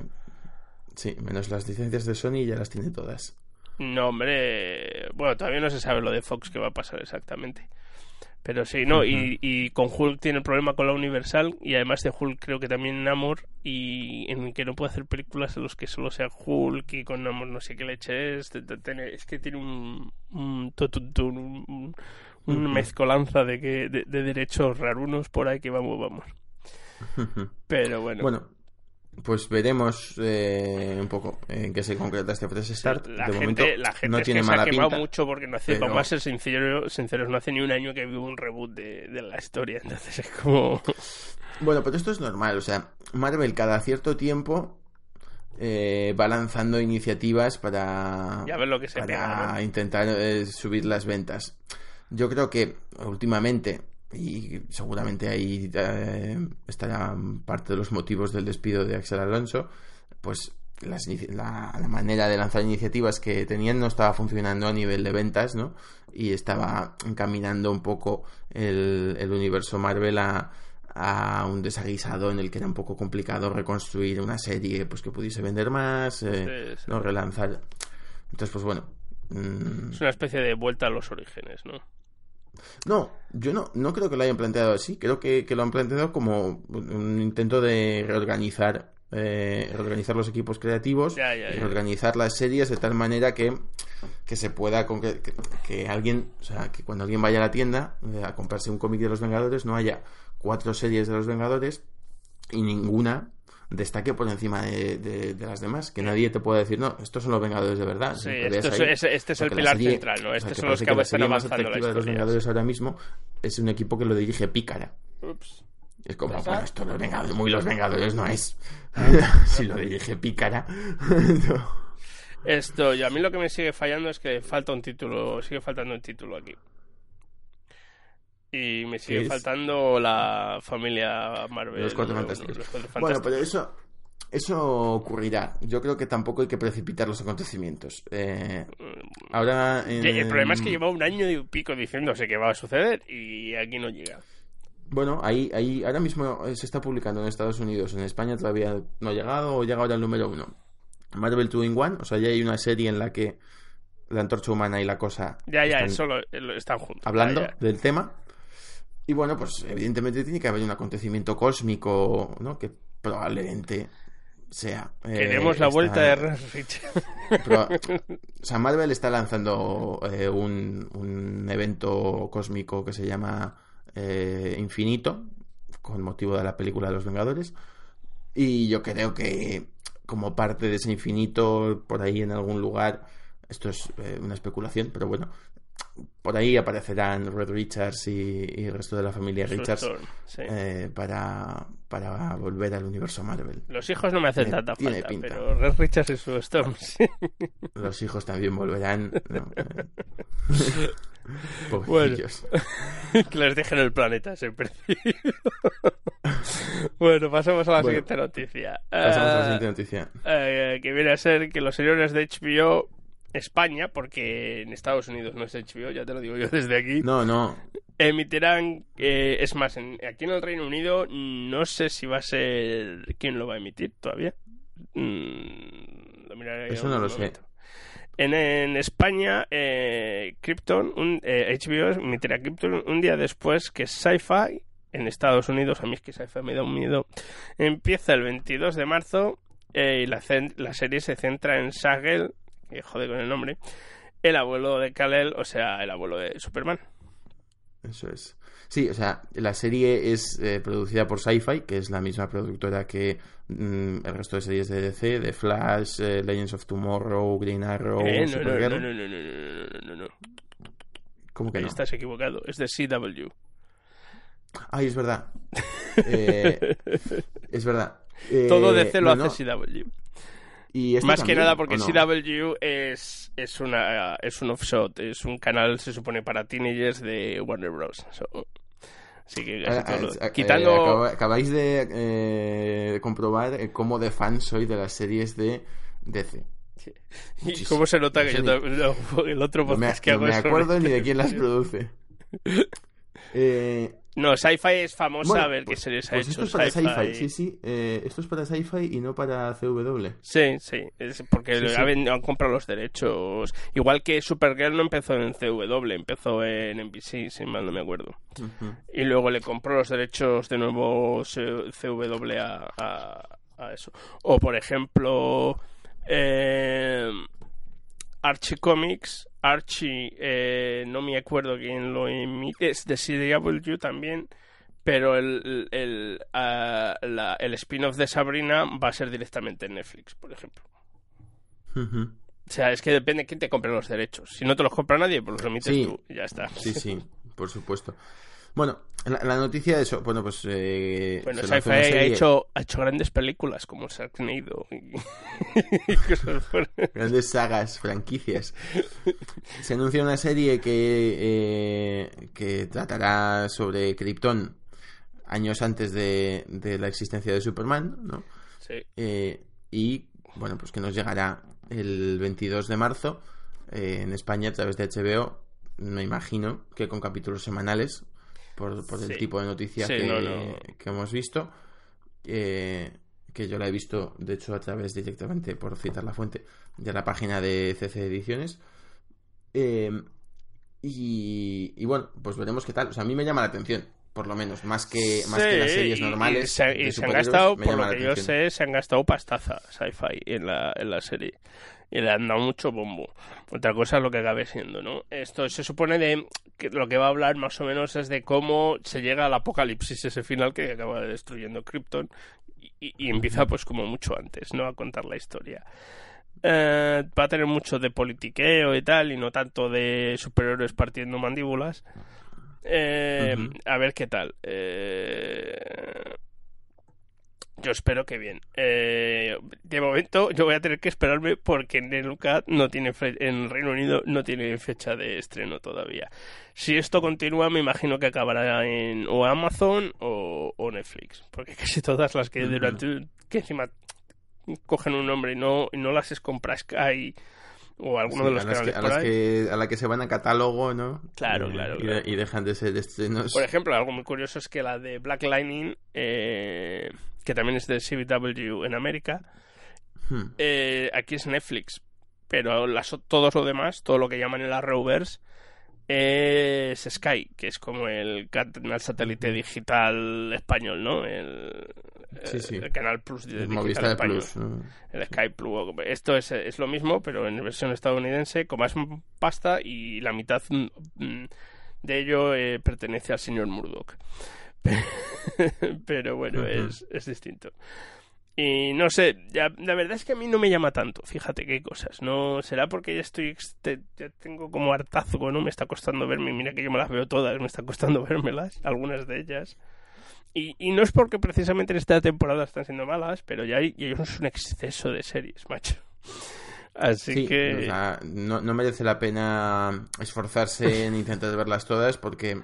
Sí, menos las licencias de Sony ya las tiene todas. No, hombre, bueno, todavía no se sabe lo de Fox que va a pasar exactamente. Pero sí, no, y, y con Hulk tiene el problema con la Universal y además de Hulk creo que también Namor y en que no puede hacer películas en los que solo sea Hulk y con Namor no sé qué leche es. Es que tiene un, un, un- mezcolanza de, que, de, de derechos rarunos por ahí que vamos, vamos. Pero bueno, Bueno, pues veremos eh, un poco en qué se concreta este Fresh Start. la, de gente, momento la gente no es tiene que se ha quemado pinta. mucho porque no hace, pero- vamos a ser sinceros, sinceros, no hace ni un año que vivo un reboot de, de la historia. Entonces es como... Bueno, pero esto es normal, o sea, Marvel cada cierto tiempo eh, va lanzando iniciativas para, Ya ves lo que se pega, para ¿no? intentar eh, subir las ventas. Yo creo que últimamente, y seguramente ahí eh, estará parte de los motivos del despido de Axel Alonso, pues las la, la manera de lanzar iniciativas que tenían no estaba funcionando a nivel de ventas, ¿no? Y estaba encaminando un poco el, el universo Marvel a, a un desaguisado en el que era un poco complicado reconstruir una serie pues que pudiese vender más, eh, Sí, sí. no relanzar. Entonces, pues bueno. mm, Es una especie de vuelta a los orígenes, ¿no? No, yo no, no creo que lo hayan planteado así. Creo que, que lo han planteado como un intento de reorganizar, eh, reorganizar los equipos creativos Ya, ya, y ya. reorganizar las series de tal manera que, que se pueda con que, que- que alguien, o sea, que cuando alguien vaya a la tienda eh, a comprarse un cómic de los Vengadores no haya cuatro series de los Vengadores y ninguna destaque por encima de, de- de las demás. Que nadie te pueda decir, no, estos son los Vengadores de verdad. Sí, Que veas esto es- ahí, es- este es el la pilar serie- central, ¿no? o sea, Estos que son los que la están avanzando la atractiva de los. Vengadores ahora mismo es un equipo que lo dirige Pícara. Ups. Es como, ¿Verdad? bueno, esto los Vengadores, muy los Vengadores no es. si lo dirige Pícara. no. Esto, y a mí lo que me sigue fallando es que falta un título, sigue faltando un título aquí. Y me sigue es? faltando la familia Marvel. Los Cuatro Fantásticos. los Cuatro Bueno, pero eso, eso ocurrirá. Yo creo que tampoco hay que precipitar los acontecimientos. Eh, ahora. en- El problema es que lleva un año y pico diciéndose que va a suceder y aquí no llega. Bueno, ahí, ahí ahora mismo se está publicando en Estados Unidos. En España todavía no ha llegado o llega ahora el número uno. Marvel 2 in 1. O sea, ya hay una serie en la que la antorcha humana y la cosa Ya, ya, están eso lo, lo- están juntos. hablando Ya, ya. del tema. Y bueno, pues evidentemente tiene que haber un acontecimiento cósmico, ¿no? Que probablemente sea. eh, Queremos la esta- vuelta de Richards. Pero, o sea, Marvel está lanzando eh, un, un evento cósmico que se llama eh, Infinito, con motivo de la película de los Vengadores. Y yo creo que como parte de ese infinito, por ahí en algún lugar, esto es eh, una especulación, pero bueno, por ahí aparecerán Red Richards y, y el resto de la familia Richards sí. eh, para, para volver al universo Marvel. Los hijos no me hacen eh, tanta falta, pinta. pero Red Richards y su Storm, sí. Los hijos también volverán. ¿no? Eh, Pobrecillos. que les dejen el planeta perdido. bueno, pasamos a la Bueno, siguiente noticia. Pasamos a la Ah, siguiente noticia. eh, que viene a ser que los señores de HBO España, porque en Estados Unidos no es HBO, ya te lo digo yo desde aquí, No, no. emitirán, eh, es más, en- aquí en el Reino Unido no sé si va a ser quién lo va a emitir todavía. Mm, lo miraré Eso no lo sé. En, en España, eh, Krypton, un, eh, HBO emitirá Krypton un día después que Sci-Fi en Estados Unidos. A mí es que Sci-Fi me da un miedo. Empieza el 22 de marzo eh, y la, la serie se centra en Sagel, que jode con el nombre, el abuelo de Kal-El, o sea, el abuelo de Superman. Eso es. Sí, o sea, la serie es eh, producida por Sci-Fi, que es la misma productora que mm, el resto de series de DC, de Flash, eh, Legends of Tomorrow, Green Arrow, Eh, no, no, no, no, no, no, no, no. ¿Cómo que Ahí no? estás equivocado. Es de CW. Ay, es verdad. Es verdad. Todo DC lo no, hace. CW. Y este Más que también, nada porque ¿o no? CW es, es, una, es un offshot, es un canal, se supone, para teenagers de Warner Bros. So, Así que casi Ah, todo lo- eh, Quitando... acaba- acabáis de eh, comprobar eh, cómo de fan soy de las series de DC. ¿Y muchísimo. cómo se nota que No yo ni- no, el otro No me, podcast que no hago me es sobre acuerdo ni de quién las produce. Eh, No, Sci-Fi es famosa bueno, a ver qué pues- series ha pues hecho. esto es para Sci-Fi. Sí, sí. eh, esto es para Sci-Fi y no para CW. Sí, sí, es porque Sí, sí. Han, han comprado los derechos. Igual que Supergirl no empezó en CW, empezó en NBC, si mal no me acuerdo. Y luego le compró los derechos de nuevo CW a, a, a eso. O por ejemplo, eh, Archie Comics. Archie, eh, no me acuerdo quién lo emite, es de CW también. Pero el, el, ah, la- el spin-off de Sabrina va a ser directamente en Netflix, por ejemplo. O sea, es que depende de quién te compre los derechos. Si no te los compra nadie, pues los emites Sí. tú y ya está. Sí, sí, por supuesto. Bueno, la, la noticia de eso, bueno, pues... Eh, Bueno, Sci-Fi ha hecho, ha hecho grandes películas como Sharknado y, y cosas por- Grandes sagas, franquicias. Se anuncia una serie que, eh, que tratará sobre Krypton años antes de, de la existencia de Superman, ¿no? Sí. Eh, y, bueno, pues que nos llegará el 22 de marzo eh, en España a través de HBO. Me imagino que con capítulos semanales, por, por Sí. el tipo de noticia Sí, que, no, no. que hemos visto. eh, que yo la he visto, de hecho, a través directamente, por citar la fuente, de la página de CC Ediciones. Eh, y, y bueno, pues veremos qué tal. O sea, a mí me llama la atención, por lo menos, más que, más que las series normales. Y, se, de y se han gastado, por lo que yo sé, se han gastado pastaza sci-fi en la, en la serie. Y le han dado mucho bombo. Otra cosa es lo que acabe siendo, ¿no? Esto se supone de que lo que va a hablar más o menos es de cómo se llega al apocalipsis, ese final que acaba destruyendo Krypton. Y, y- y empieza pues como mucho antes, ¿no? A contar la historia. Eh, va a tener mucho de politiqueo y tal, y no tanto de superhéroes partiendo mandíbulas. Eh. A ver qué tal. Eh, Yo espero que bien. Eh, de momento, yo voy a tener que esperarme porque en el UK no tiene fe- en Reino Unido no tiene fecha de estreno todavía. Si esto continúa, me imagino que acabará en o Amazon o, o Netflix, porque casi todas las que durante que encima cogen un nombre y no y no las es compra Sky o alguno Sí, de los las, que, canales a, por las ahí. que, a la que se van a catálogo, ¿no? Claro, Eh, claro, y, claro. y dejan de ser estrenos. Por ejemplo, algo muy curioso es que la de Black Lightning, eh, que también es de CW en América, Hmm. eh, aquí es Netflix. Pero las, todo lo demás, todo lo que llaman el Arrowverse, es Sky, que es como el canal satélite digital español, ¿no? El, Sí, sí. el canal Plus de Movistar español. Plus. ¿no? El Sky Plus. Esto es, es lo mismo, pero en versión estadounidense, con más pasta y la mitad mm, de ello eh, pertenece al señor Murdoch. pero bueno, es, es distinto. Y no sé, ya, la verdad es que a mí no me llama tanto, fíjate qué cosas. No será porque ya estoy, te- ya tengo como hartazgo, ¿no? Me está costando verme, mira que yo me las veo todas, me está costando vérmelas, algunas de ellas. Y, y no es porque precisamente en esta temporada están siendo malas, pero ya hay, ya hay un exceso de series, macho. Así Sí, que... o sea, no, no merece la pena esforzarse en intentar verlas todas porque,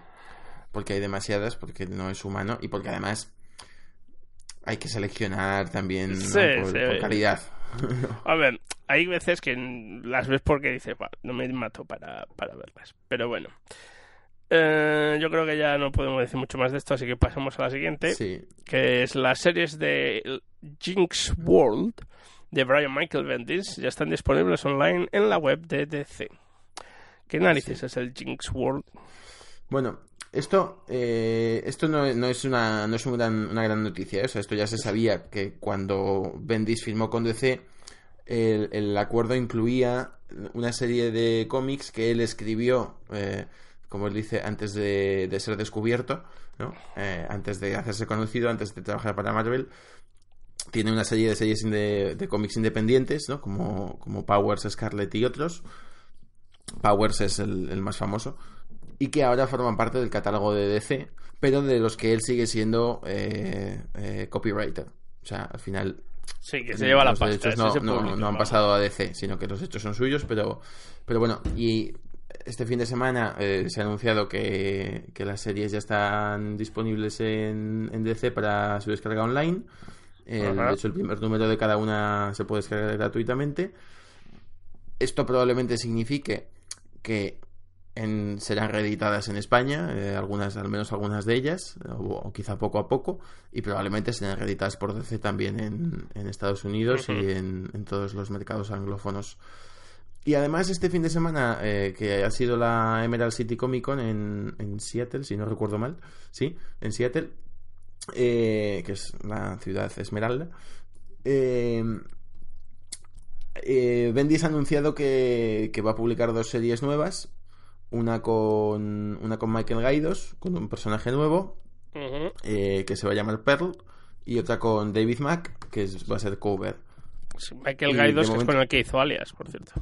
porque hay demasiadas, porque no es humano y porque además hay que seleccionar también por, sí. por calidad. A ver, hay veces que las ves porque dices, "Buah, no me mato para, para verlas. Pero bueno. Eh, yo creo que ya no podemos decir mucho más de esto, así que pasamos a la siguiente, Sí, que es las series de Jinx World de Brian Michael Bendis. Ya están disponibles online en la web de DC. ¿Qué narices es el Jinx World? Bueno, esto, eh, esto no, no es, una, no es un gran- una gran noticia. ¿eh? O sea, esto ya se sabía que cuando Bendis firmó con DC, el, el acuerdo incluía una serie de cómics que él escribió, eh, como él dice, antes de, de ser descubierto, ¿no? Eh, antes de hacerse conocido, antes de trabajar para Marvel. Tiene una serie de series inde- de cómics independientes, ¿no? Como, como Powers, Scarlet y otros. Powers es el, el más famoso y que ahora forman parte del catálogo de DC, pero de los que él sigue siendo eh, eh, copywriter. O sea, al final Sí, que se lleva la pasta. no, no- no han pasado a DC, sino que los hechos son suyos, pero, pero bueno, y este fin de semana eh, se ha anunciado que, que, las series ya están disponibles en, en DC para su descarga online. de hecho, el primer número de cada una se puede descargar gratuitamente. Esto probablemente signifique que serán reeditadas en España, eh, algunas, al menos algunas de ellas, o, quizá poco a poco, y probablemente serán reeditadas por DC también en, Estados Unidos y en, todos los mercados anglófonos. Y además este fin de semana, eh, que ha sido la Emerald City Comic Con en, Seattle, si no recuerdo mal, sí, en Seattle, eh, que es la ciudad esmeralda, eh, Bendis ha anunciado que, que, va a publicar dos series nuevas una con una con Michael Gaidos, con un personaje nuevo, eh, que se va a llamar Pearl, y otra con David Mack, que va a ser Cover. Michael Gaidos es con el que hizo Alias, por cierto.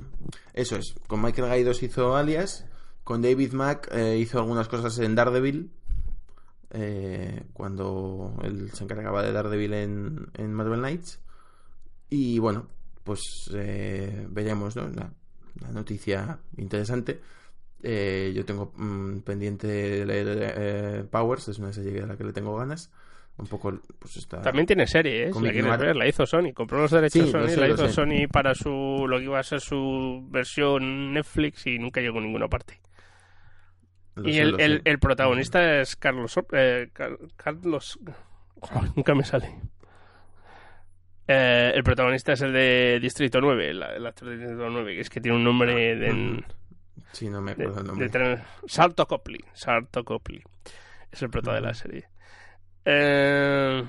Eso es, con Michael Gaidos hizo Alias, con David Mack eh, hizo algunas cosas en Daredevil, eh, cuando él se encargaba de Daredevil en, en Marvel Knights. Y bueno, pues veremos, ¿no? La, la noticia interesante eh, yo tengo mm, pendiente de leer eh, Powers, es una serie a la que le tengo ganas. Un poco, pues está. También tiene serie, ¿eh? la, hizo Sony, compró los derechos Sony, la hizo Sony para su lo que iba a ser su versión Netflix y nunca llegó a ninguna parte. y el, el, protagonista es Carlos. Eh, Carlos. nunca me sale. el protagonista es el de Distrito 9, el, actor de Distrito 9, que es que tiene un nombre ah, de. Sí, no me acuerdo el nombre. Salto Copley. Salto Copley. Es el prota de la serie. Eh,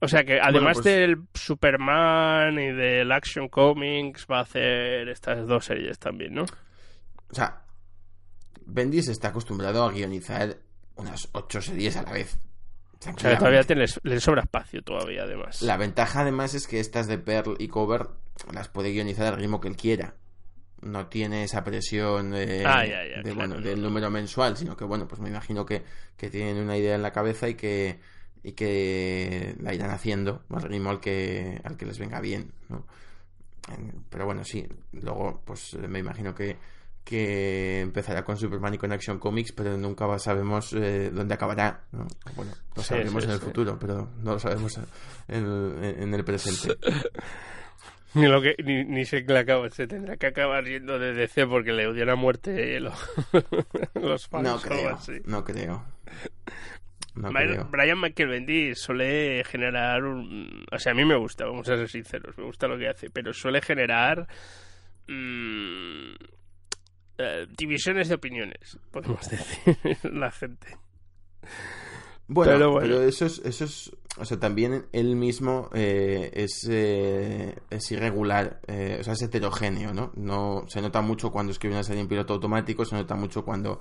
o sea que además pues del Superman y del Action Comics va a hacer estas dos series también, ¿no? O sea, Bendis está acostumbrado a guionizar unas ocho series a la vez. O sea, todavía le sobra espacio todavía, además. La ventaja, además, es que estas de Pearl y Cover las puede guionizar al ritmo que él quiera no tiene esa presión de, ah, bueno, del número mensual, sino que bueno, pues me imagino que, tienen una idea en la cabeza y que y que la irán haciendo al ritmo al que al que les venga bien, ¿no? Pero bueno, sí, luego pues me imagino que que empezará con Superman y con Action Comics, pero nunca sabemos eh, dónde acabará. ¿no? Bueno, lo sabremos en el futuro, pero no lo sabemos en, en el presente. Ni, lo que, ni, ni se, acaba, se tendrá que acabar yendo de DC porque le odian a muerte los, los fans. No creo, no creo. No Brian Michael Bendis suele generar un... O sea, a mí me gusta, vamos a ser sinceros, me gusta lo que hace, pero suele generar mmm, divisiones de opiniones, podemos decir, la gente. Bueno, pero, eso es, eso es, o sea, también él mismo eh, es, eh, es irregular, eh, o sea, es heterogéneo, ¿no? No se nota mucho cuando escribe una serie en piloto automático, se nota mucho cuando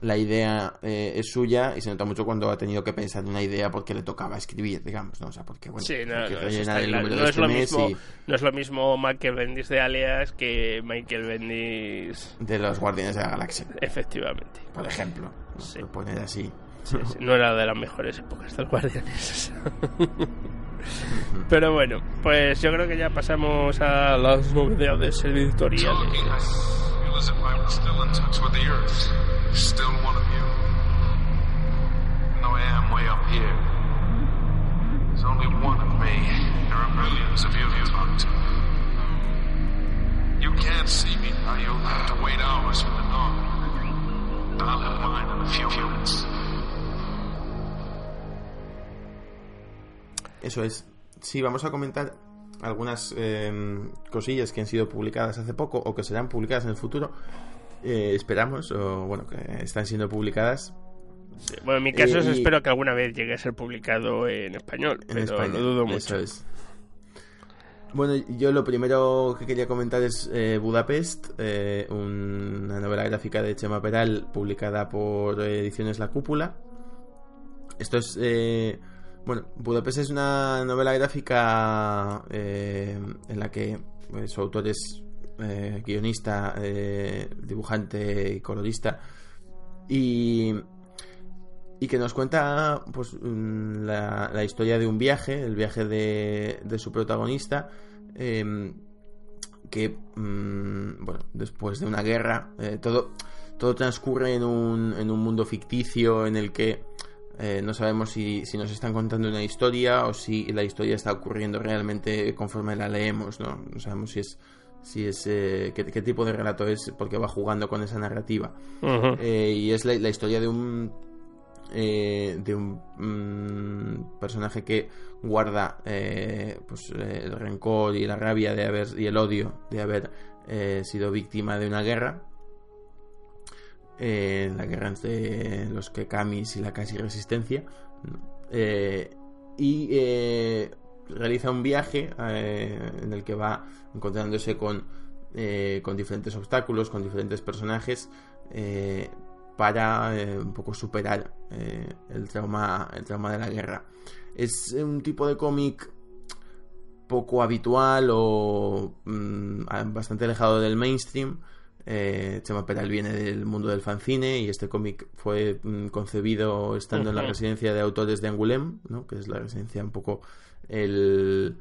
la idea es suya y se nota mucho cuando ha tenido que pensar en una idea porque le tocaba escribir, digamos, ¿no? O sea, porque, bueno, sí, no, no, es lo mismo, no es lo mismo Michael Bendis de Alias que Michael Bendis... De los Guardianes de la Galaxia. Efectivamente. Por ejemplo, ¿no? poner así no era de las mejores épocas del Guardianes. Pero bueno, pues yo creo que ya pasamos a las novedades editoriales. You can't see me now, you'll have to wait hours for the dawn. I'll have mine in a few minutes. Eso es. Sí, vamos a comentar algunas em, cosillas que han sido publicadas hace poco o que serán publicadas en el futuro. Eh, esperamos, o bueno, que están siendo publicadas. bueno, en mi caso eh, espero que alguna vez llegue a ser publicado en español, en pero lo dudo mucho. Bueno, yo lo primero que quería comentar es eh, Budapest, una novela gráfica de Chema Peral publicada por Ediciones La Cúpula. Esto es bueno, Budapest es una novela gráfica eh, en la que pues, su autor es eh, guionista, eh, dibujante y colorista. Y, y que nos cuenta pues la, la, historia de un viaje, el viaje de, de su protagonista, em, que, mm, bueno, después de una guerra, todo todo transcurre en un, en un mundo ficticio en el que eh, no sabemos si, nos están contando una historia o si la historia está ocurriendo realmente conforme la leemos, ¿no? No sabemos si es si es eh, qué, tipo de relato es porque va jugando con esa narrativa. Eh, y es la, historia de un de un mm, personaje que guarda pues el rencor y la rabia de haber y el odio de haber sido víctima de una guerra. Eh, la guerra entre los Kekamis y la casi resistencia. Eh, y eh, realiza un viaje en el que va encontrándose con, con diferentes obstáculos, con diferentes personajes, para un poco superar el, trauma, el trauma de la guerra. Es un tipo de cómic poco habitual o mm, bastante alejado del mainstream eh, Chema Peral viene del mundo del fanzine y este cómic fue mm, concebido estando en la residencia de autores de Angoulême, ¿no? que es la residencia un poco el,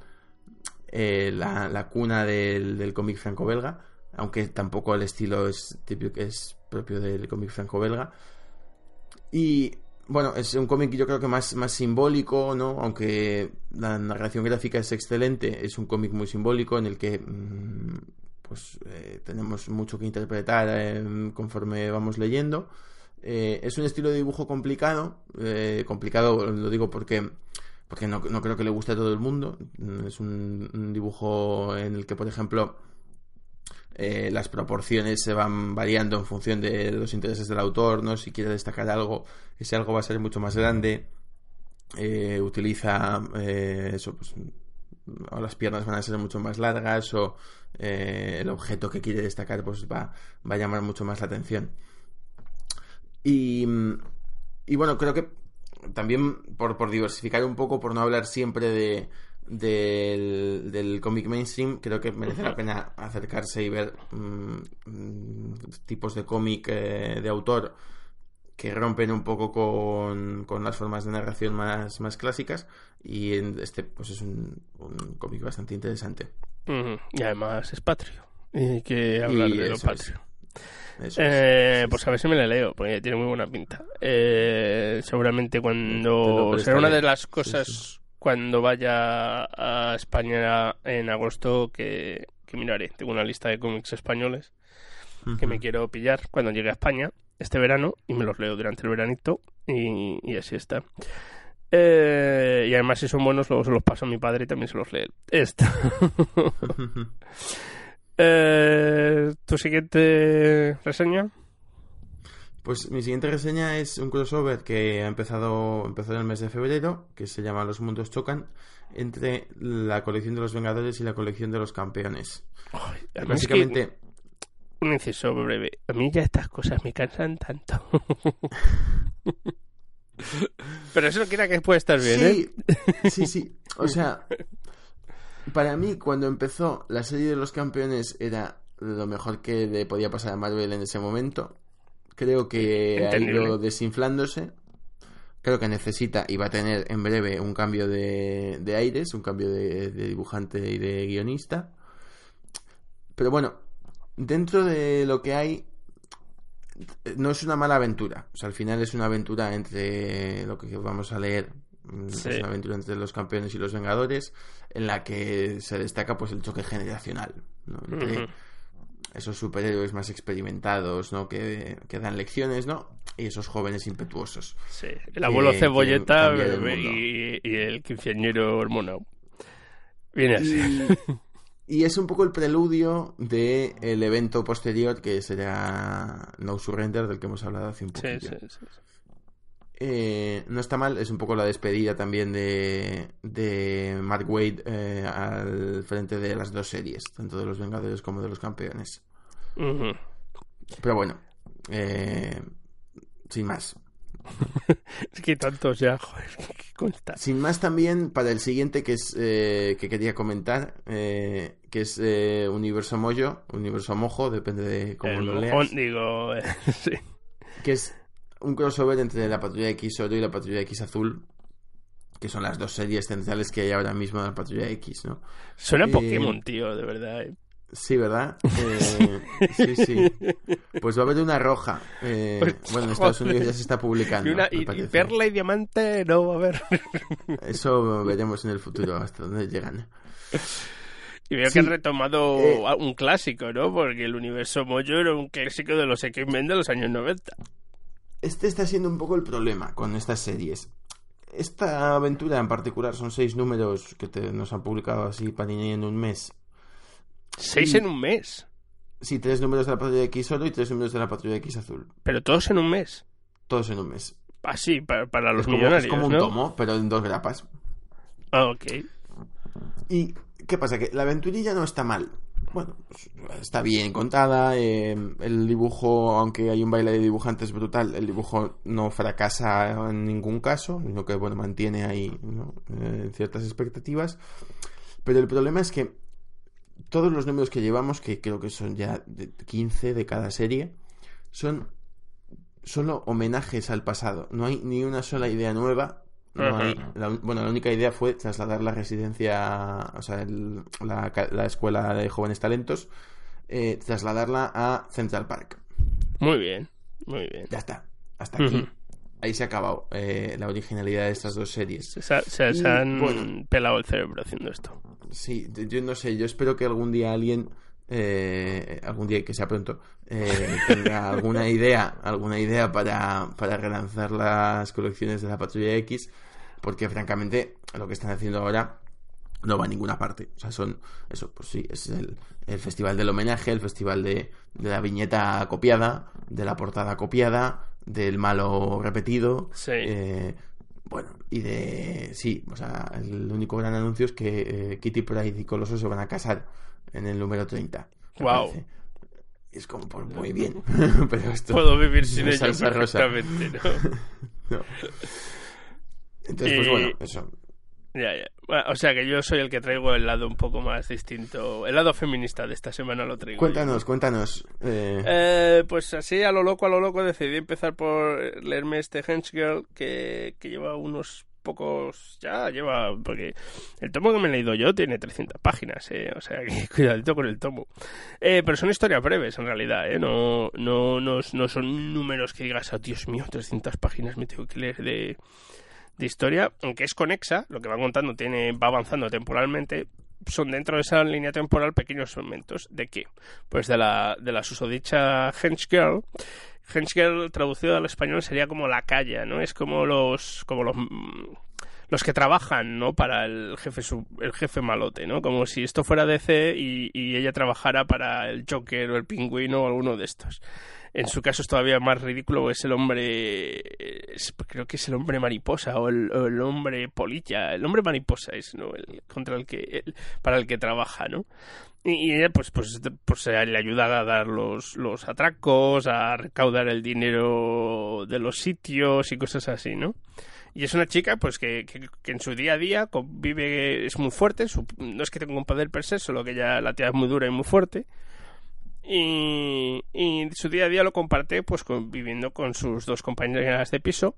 eh, la, cuna del, cómic franco-belga, aunque tampoco el estilo es típico es propio del cómic franco-belga. Y bueno, es un cómic yo creo que más, más simbólico, ¿no? Aunque la narración gráfica es excelente, es un cómic muy simbólico en el que mm, pues eh, tenemos mucho que interpretar eh, conforme vamos leyendo. Eh, es un estilo de dibujo complicado, complicado lo digo porque, porque no, creo que le guste a todo el mundo. Es un, dibujo en el que, por ejemplo, las proporciones se van variando en función de los intereses del autor, ¿no? Si quiere destacar algo, ese algo va a ser mucho más grande. utiliza eso, pues, o las piernas van a ser mucho más largas o eh, el objeto que quiere destacar pues va, va a llamar mucho más la atención. Y, y bueno, creo que también por, por, diversificar un poco, por no hablar siempre de, del, del cómic mainstream, creo que merece la pena acercarse y ver mm, tipos de cómic eh, de autor que rompen un poco con, con, las formas de narración más, más clásicas y este pues es un, un cómic bastante interesante. Y además es patrio. Y hay que hablar de lo patrio. Eh, pues a ver si me la leo, porque tiene muy buena pinta. Eh, seguramente cuando... Será una de las cosas cuando vaya a España en agosto que, que miraré. Tengo una lista de cómics españoles que me quiero pillar cuando llegue a España este verano y me los leo durante el veranito y, y así está. Eh, y además, si son buenos, luego se los paso a mi padre y también se los lee. Esto. Eh, ¿Tu siguiente reseña? Pues mi siguiente reseña es un crossover que ha empezado, empezó en el mes de febrero, que se llama Los Mundos Chocan, entre la colección de los Vengadores y la colección de los Campeones. Básicamente... Un inciso breve. A mí ya estas cosas me cansan tanto. Pero eso no quiere que puede estar bien, sí, ¿eh? Sí, sí. O sea, para mí, cuando empezó la serie de los campeones, era lo mejor que le podía pasar a Marvel en ese momento. Creo que ha ido desinflándose. Creo que necesita y va a tener en breve un cambio de, de aires, un cambio de, de dibujante y de guionista. Pero bueno, dentro de lo que hay, no es una mala aventura. O sea, al final es una aventura entre lo que vamos a leer. Mm, es una aventura entre los campeones y los vengadores, en la que se destaca pues el choque generacional. Entre esos superhéroes más experimentados, ¿no? Que, que, dan lecciones, ¿no? Y esos jóvenes impetuosos. Sí, el abuelo cebolleta y, el quinceañero hormonado. Viene así. Y es un poco el preludio del el evento posterior que será No Surrender, del que hemos hablado hace un poquito. Sí, sí, sí. Eh, no está mal, es un poco la despedida también de, de Mark Wade eh, al frente de las dos series, tanto de los Vengadores como de los Campeones. Pero bueno, eh, sin más. es que tantos ya, joder, Sin más también, para el siguiente que es eh, que quería comentar, eh, que es Universo Mojo, Universo Mojo, depende de cómo lo leas. digo, sí. Que es un crossover entre la Patrulla X Oro y la Patrulla X Azul, que son las dos series centrales que hay ahora mismo de la Patrulla X, ¿no? Suena Pokémon, tío, de verdad. Sí, ¿verdad? Eh, sí, sí. Pues va a haber una roja. Eh, Pues, bueno, en Estados Unidos ya se está publicando. Y, una, me y- y parece. perla y diamante, no, a ver. Eso veremos en el futuro hasta dónde llegan. Y veo Sí. que han retomado Eh. un clásico, ¿no? Porque el universo Mojo era un clásico de los X-Men de los años 90. Este está siendo un poco el problema con estas series. Esta aventura en particular son seis números que te- nos han publicado así Panini en un mes. Seis en un mes. Sí, tres números de la Patrulla X solo y tres números de la Patrulla X azul. Pero todos en un mes. Todos en un mes. Así, para, para los es, como, millonarios, es como un tomo, pero en dos grapas. Ah, ok. ¿Y qué pasa? Que la aventurilla no está mal. Bueno, está bien contada. eh, el dibujo, aunque hay un baile de dibujantes brutal, el dibujo no fracasa en ningún caso, sino que bueno, mantiene ahí ¿no? Eh, ciertas expectativas. Pero el problema es que todos los números que llevamos, que creo que son ya de 15 de cada serie, son solo homenajes al pasado. No hay ni una sola idea nueva. No la, bueno, la única idea fue trasladar la residencia, o sea, el- la, la escuela de jóvenes talentos, eh, trasladarla a Central Park. Muy bien, muy bien. Ya está. Hasta aquí. Ahí se ha acabado eh, la originalidad de estas dos series. Se, han bueno. pelado el cerebro haciendo esto. Sí, yo no sé, yo espero que algún día alguien, eh, algún día que sea pronto, eh, tenga alguna idea, alguna idea para, para relanzar las colecciones de la Patrulla X, porque francamente lo que están haciendo ahora no va a ninguna parte. O sea, son, eso, pues sí, es el, el festival del homenaje, el festival de, de la viñeta copiada, de la portada copiada, del malo repetido. Sí. eh, bueno, y de. Sí, o sea, el único gran anuncio es que eh, Kitty Pryde y Coloso se van a casar en el número 30. me Guau. parece. Es como, pues muy bien. Pero esto. Puedo vivir sin no ello es salsa rosa. perfectamente, ¿no? No. Entonces, pues bueno, eso. Ya, ya. Bueno, o sea que yo soy el que traigo el lado un poco más distinto. El lado feminista de esta semana lo traigo. yo. Cuéntanos, cuéntanos. eh, Eh, pues así, a lo loco, a lo loco, decidí empezar por leerme este Hench Girl que, que lleva unos pocos. Ya lleva. Porque el tomo que me he leído yo tiene 300 páginas, eh, o sea que cuidadito con el tomo. Eh, pero son historias breves en realidad, eh, no, no, no, no son números que digas, oh Dios mío, 300 páginas me tengo que leer de, de historia, aunque es conexa, lo que va contando tiene, va avanzando temporalmente. Son dentro de esa línea temporal pequeños segmentos. ¿De qué? Pues de la, de la susodicha Hench Girl. Hench Girl traducido al español sería como la calla, ¿no? Es como los, como los, mm, los que trabajan, ¿no? Para el jefe, el jefe malote, ¿no? Como si esto fuera DC y, y ella trabajara para el Joker o el Pingüino o alguno de estos. En su caso es todavía más ridículo, es el hombre, es- creo que es el hombre mariposa o el, hombre polilla, el hombre mariposa es, ¿no? El, contra el que, el- para el que trabaja, ¿no? Y, ella, pues, pues, pues eh, le ayuda a dar los, los atracos, a recaudar el dinero de los sitios y cosas así, ¿no? Y es una chica, pues, que, que, que en su día a día convive, es muy fuerte, su- no es que tenga un poder per se, solo que ella, la tía es muy dura y muy fuerte. Y, su día a día lo comparte, pues, con- viviendo con sus dos compañeras de piso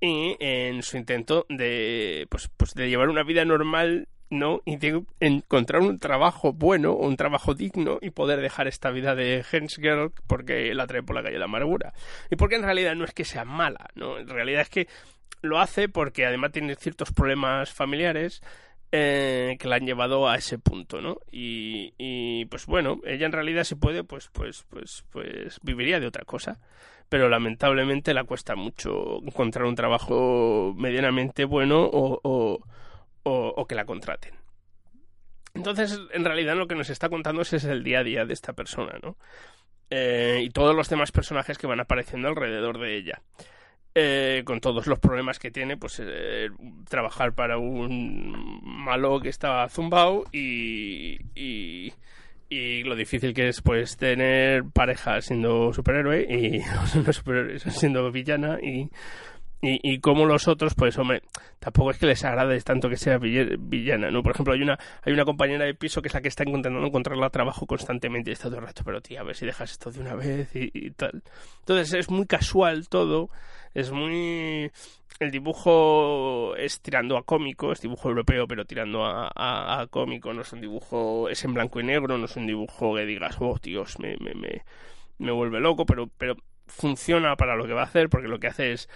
y en su intento de pues, pues de llevar una vida normal no y de encontrar un trabajo bueno un trabajo digno y poder dejar esta vida de Hens Girl porque la trae por la calle de la amargura. Y porque en realidad no es que sea mala no en realidad es que lo hace porque además tiene ciertos problemas familiares eh, que la han llevado a ese punto, ¿no? Y, pues bueno, ella en realidad si puede, pues, pues, pues, pues viviría de otra cosa. Pero lamentablemente le cuesta mucho encontrar un trabajo medianamente bueno o, o, o- o que la contraten. Entonces, en realidad lo que nos está contando es el día a día de esta persona, ¿no? Eh, y todos los demás personajes que van apareciendo alrededor de ella eh, con todos los problemas que tiene, pues eh, trabajar para un malo que está zumbao y, y, y lo difícil que es pues tener pareja siendo superhéroe y no superhéroe siendo villana y, y, y como los otros, pues hombre, tampoco es que les agrade tanto que sea villana, ¿no? Por ejemplo, hay una, hay una compañera de piso que es la que está intentando encontrarla trabajo constantemente y está todo el rato, pero tía, a ver si dejas esto de una vez y, tal. Entonces es muy casual todo, es muy... El dibujo es tirando a cómico, es dibujo europeo, pero tirando a, cómico, no es un dibujo, es en blanco y negro, no es un dibujo que digas, oh, Dios, me, me, me, me vuelve loco, pero, pero funciona para lo que va a hacer, porque lo que hace es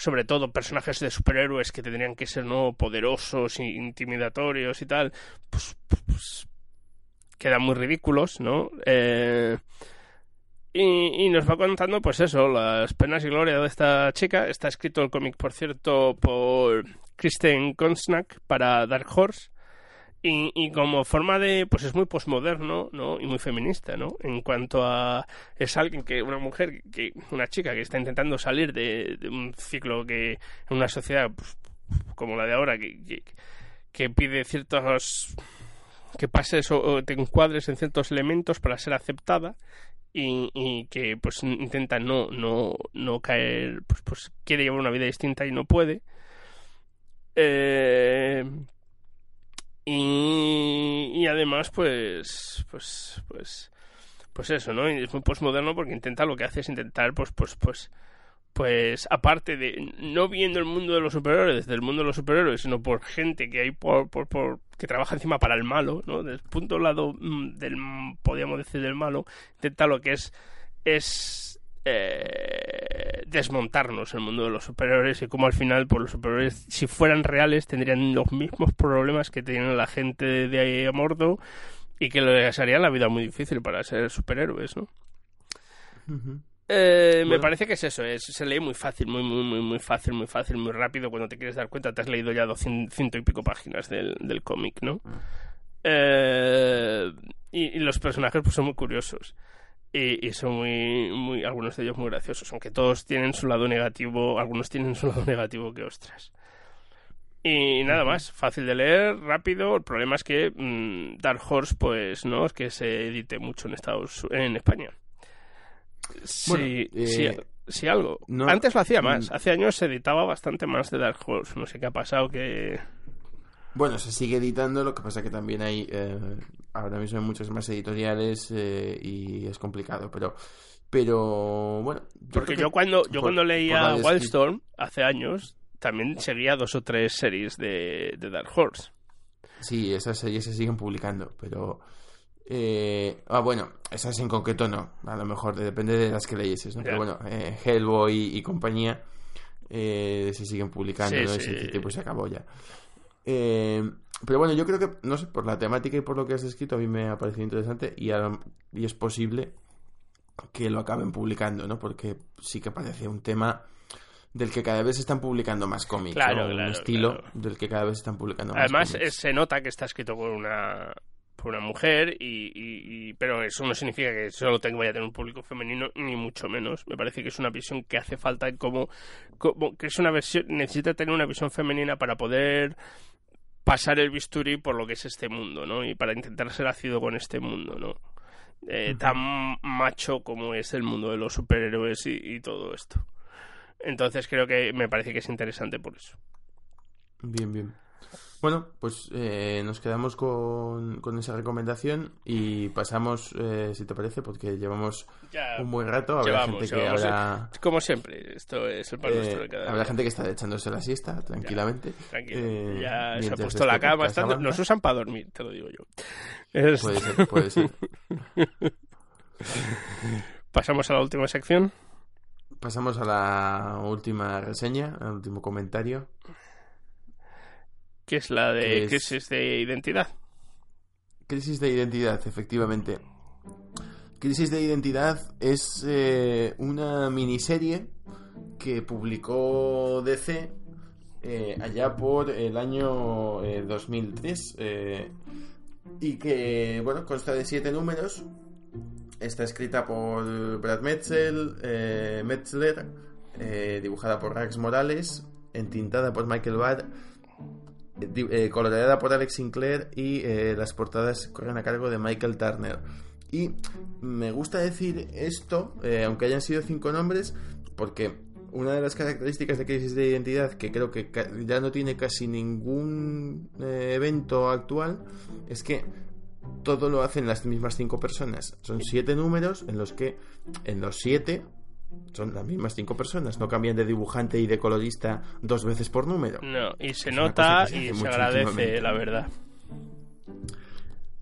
sobre todo personajes de superhéroes que tendrían que ser no poderosos intimidatorios y tal, pues, pues quedan muy ridículos, ¿no? Eh, y, nos va contando, pues eso, las penas y gloria de esta chica. Está escrito el cómic, por cierto, por Kristen Konsnak para Dark Horse. Y, y, como forma de, pues es muy posmoderno, ¿no? Y muy feminista, ¿no? En cuanto a, es alguien que, una mujer, que una chica que está intentando salir de, un ciclo que, en una sociedad pues, como la de ahora, que, que, pide ciertos, que pases o, te encuadres en ciertos elementos para ser aceptada y, que pues intenta no, no, no caer, pues, pues quiere llevar una vida distinta y no puede. Eh, y, y además, pues, pues, pues, pues eso, ¿no? Y es muy postmoderno porque intenta lo que hace es intentar, pues, pues, pues, pues, aparte de no viendo el mundo de los superhéroes desde el mundo de los superhéroes, sino por gente que hay por, por, por que trabaja encima para el malo, ¿no? Del punto lado mm, del, podríamos decir, del malo, intenta lo que es, es eh, desmontarnos el mundo de los superhéroes y como al final por pues, los superhéroes si fueran reales tendrían los mismos problemas que tienen la gente de, Amordo y que les haría la vida muy difícil para ser superhéroes ¿no? Eh, me parece que es eso, es, se lee muy fácil, muy, muy, muy, muy fácil, muy fácil, muy rápido. Cuando te quieres dar cuenta, te has leído ya ciento y pico páginas del, del cómic, ¿no? Ah. Eh, y, y, los personajes pues son muy curiosos y, son muy, muy, algunos de ellos muy graciosos, aunque todos tienen su lado negativo, algunos tienen su lado negativo que ostras. Y nada más, fácil de leer, rápido. El problema es que mm, Dark Horse, pues no es que se edite mucho en Estados en España. Sí, sí, eh, algo. Antes lo hacía más. Mm. Hace años se editaba bastante más de Dark Horse. No sé qué ha pasado que bueno, se sigue editando, lo que pasa que también hay, eh, ahora mismo hay muchas más editoriales eh, y es complicado, pero, pero bueno. Porque yo cuando, yo cuando leía Wildstorm hace años, también seguía dos o tres series de, de Dark Horse. Sí, esas series se siguen publicando, pero... Eh, ah, bueno, esas en concreto no, a lo mejor depende de las que leyeses, ¿no? Pero bueno, eh, Hellboy y compañía se siguen publicando, ¿no? Ese tipo se acabó ya. Eh, pero bueno, yo creo que, no sé, por la temática y por lo que has escrito, a mí me ha parecido interesante y, y es posible que lo acaben publicando, ¿no? Porque sí que parece un tema del que cada vez se están publicando más cómics, claro, un estilo del que cada vez se están publicando más Además, se nota que está escrito por una por una mujer y, pero eso no significa que solo tenga, vaya a tener un público femenino ni mucho menos me parece que es una visión que hace falta como, como que es una versión necesita tener una visión femenina para poder pasar el bisturí por lo que es este mundo, ¿no? Y para intentar ser ácido con este mundo, ¿no? Eh, tan macho como es el mundo de los superhéroes y, todo esto. Entonces creo que me parece que es interesante por eso. Bien, bien. Bueno, pues eh, nos quedamos con, con, esa recomendación y pasamos, eh, si te parece, porque llevamos un buen rato. Habrá gente que ahora... Como siempre, esto es el pan nuestro de cada Habrá gente que está echándose la siesta tranquilamente. tranquilo. ya se ha puesto la cama. nos usan para dormir, te lo digo yo. Puede ser, puede ser. Pasamos a la última sección. Pasamos a la última reseña, al último comentario que es la de crisis de identidad. Crisis de identidad, efectivamente. Crisis de identidad es eh, una miniserie que publicó DC eh, allá por el año 2003 eh, y que, bueno, consta de siete números. Está escrita por Brad Metzel, Metzler, dibujada por Rax Morales, entintada por Michael Barr eh, coloreada por Alex Sinclair y eh, las portadas corren a cargo de Michael Turner. Y me gusta decir esto, eh, aunque hayan sido cinco nombres, porque una de las características de crisis de identidad que creo que ya no tiene casi ningún evento actual es que todo lo hacen las mismas cinco personas. Son siete números en los que en los siete son las mismas cinco personas, no cambian de dibujante y de colorista dos veces por número. No, y se nota y se agradece, la verdad.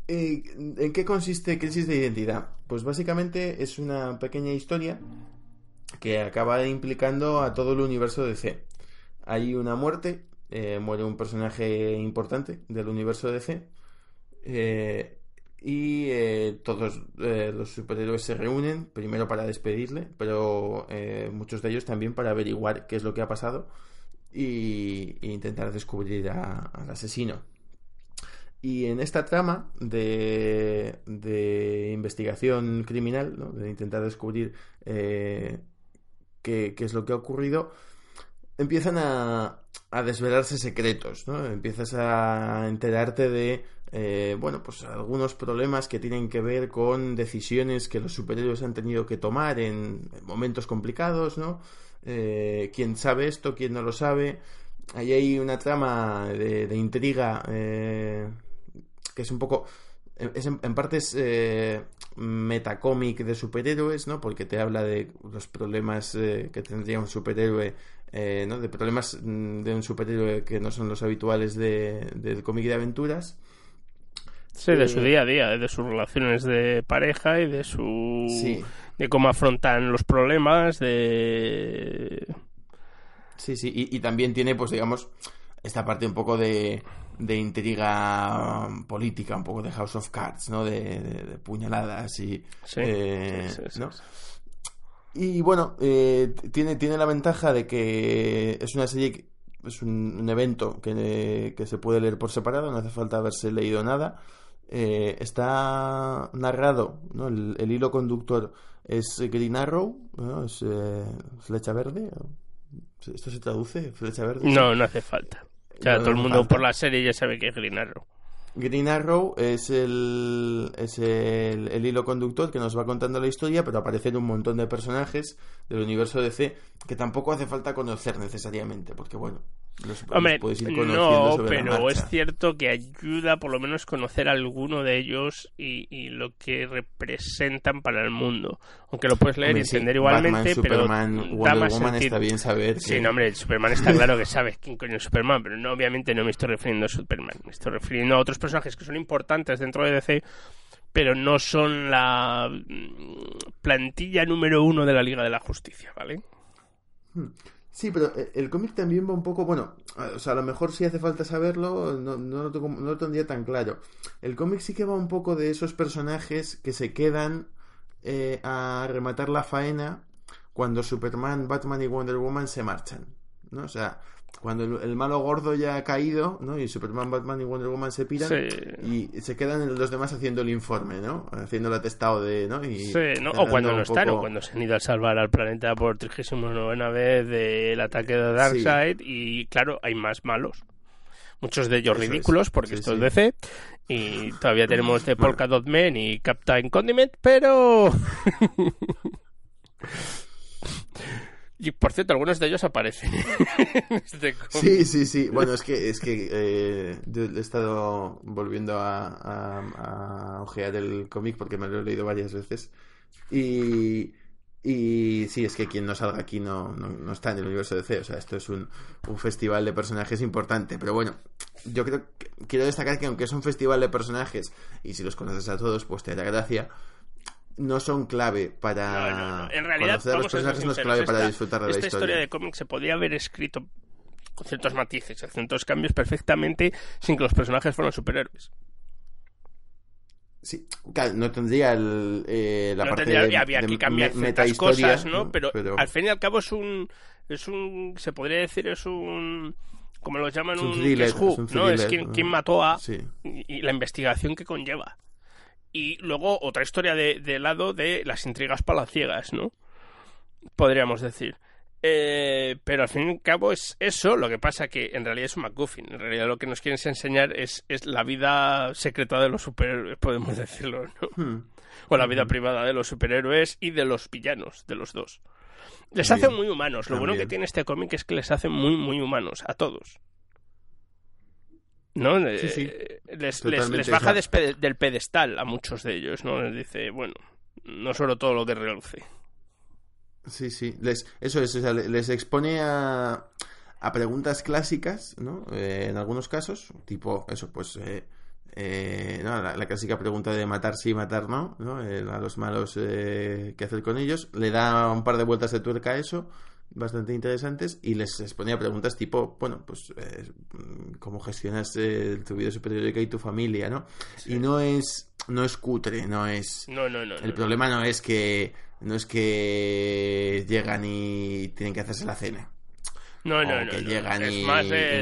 Eh, ¿En qué consiste Crisis de Identidad? Pues básicamente es una pequeña historia que acaba implicando a todo el universo de DC. Hay una muerte, eh, muere un personaje importante del universo de DC eh, y todos los superhéroes se reúnen primero para despedirle, pero muchos de ellos también para averiguar qué es lo que ha pasado e intentar descubrir al asesino. Y en esta trama de, de investigación criminal, de intentar descubrir eh, qué, es lo que ha ocurrido, empiezan a, a desvelarse secretos, ¿no? Empiezas a enterarte de, eh, bueno, pues algunos problemas que tienen que ver con decisiones que los superiores han tenido que tomar en, momentos complicados, ¿no? Eh, ¿Quién sabe esto? ¿Quién no lo sabe? Ahí hay una trama de, de intriga que es un poco es en, parte es eh, metacómic de superhéroes, ¿no? Porque te habla de los problemas eh, que tendría un superhéroe, eh, ¿no? De problemas mm, de un superhéroe que no son los habituales de, del cómic de aventuras. Sí, de su día a día, de sus relaciones de pareja y de su... de cómo afrontan los problemas, de... Sí, sí, y también tiene, pues digamos, esta parte un poco de de intriga política, un poco de House of Cards, ¿no? De, puñaladas y... Eh, y bueno, eh, tiene, tiene la ventaja de que es una serie, es un, evento que, se puede leer por separado, no hace falta haberse leído nada. Eh, está narrado, ¿no? El, hilo conductor es Green Arrow, es flecha verde. ¿Esto se traduce? ¿Flecha verde? No, no hace falta. O sea, todo el mundo por la serie ya sabe que es Green Arrow. Green Arrow es el, es el, hilo conductor que nos va contando la historia, pero aparecen un montón de personajes del universo DC que tampoco hace falta conocer necesariamente, porque bueno, Hombre, no, pero es cierto que ayuda por lo menos conocer a alguno de ellos y, lo que representan para el mundo. Aunque lo puedes leer y entender igualmente, pero da más Woman está bien saber. Sí, no, hombre, Superman está claro que sabes quién coño es Superman, pero no, obviamente no me estoy refiriendo a Superman, me estoy refiriendo a otros personajes que son importantes dentro de DC pero no son la mm, plantilla número uno de la Liga de la Justicia, ¿vale? Hmm. Sí, pero eh, el cómic también va un poco, bueno, o sea, a lo mejor si hace falta saberlo, no, no, lo, no lo tendría tan claro. El cómic sí que va un poco de esos personajes que se quedan eh, a rematar la faena cuando Superman, Batman y Wonder Woman se marchan, ¿no? O sea, cuando el, malo gordo ya ha caído, ¿no? Y Superman, Batman y Wonder Woman se piran y se quedan los demás haciendo el informe, ¿no? Haciendo el atestado de, ¿no? Y sí, ¿no? O cuando no están, o cuando se han ido a salvar al planeta por 39 vez del ataque de Darkseid y claro, hay más malos. Muchos de ellos ridículos, porque esto es DC. Y todavía tenemos The Polka Dot Men y Captain Condiment, pero... Y por cierto, algunos de ellos aparecen. este sí, sí, sí. Bueno, es que es que eh, he estado volviendo a, a, ojear el cómic porque me lo he leído varias veces. Y, y sí, es que quien no salga aquí no, no, está en el universo de C. O sea, esto es un, un, festival de personajes importante. Pero bueno, yo creo que quiero destacar que aunque es un festival de personajes, y si los conoces a todos, pues te da gracia no son clave para. En realidad, los personajes no es clave para disfrutar de la historia. Esta historia de cómic se podía haber escrito con ciertos matices, ciertos cambios perfectamente sin que los personajes fueran superhéroes. Sí, no tendría el, eh, la parte tendría, había que cambiar ciertas cosas, ¿no? Pero, al fin y al cabo es un, es un, se podría decir es un, como lo llaman, un, thriller, un ¿no? Es quien, quien mató a y, la investigación que conlleva y luego otra historia de, lado de las intrigas palaciegas, ¿no? Podríamos decir. Eh, pero al fin y al cabo es eso, lo que pasa que en realidad es un MacGuffin. En realidad lo que nos quieren enseñar es, es la vida secreta de los superhéroes, podemos decirlo, ¿no? Hmm. O la vida privada de los superhéroes y de los villanos, de los dos. Les hace muy humanos. Lo bueno que tiene este cómic es que les hace muy, muy humanos a todos. ¿No? Sí, sí. Eh, les, les, baja del pedestal a muchos de ellos, ¿no? Les dice, bueno, no solo todo lo que reluce. Sí, sí. Les, eso es, les expone a, a preguntas clásicas, ¿no? Eh, en algunos casos, tipo, eso, pues, eh, eh, no, la, clásica pregunta de matar sí, matar no, ¿no? a los malos, ¿qué hacer con ellos? Le da un par de vueltas de tuerca a eso, bastante interesantes, y les exponía preguntas tipo, bueno, pues, ¿cómo gestionas tu vida superior y tu familia, ¿no? Y no es, no es cutre, no es... No, no, no. El problema no es que no es que llegan y tienen que hacerse la cena. No, no, no. Que llegan y,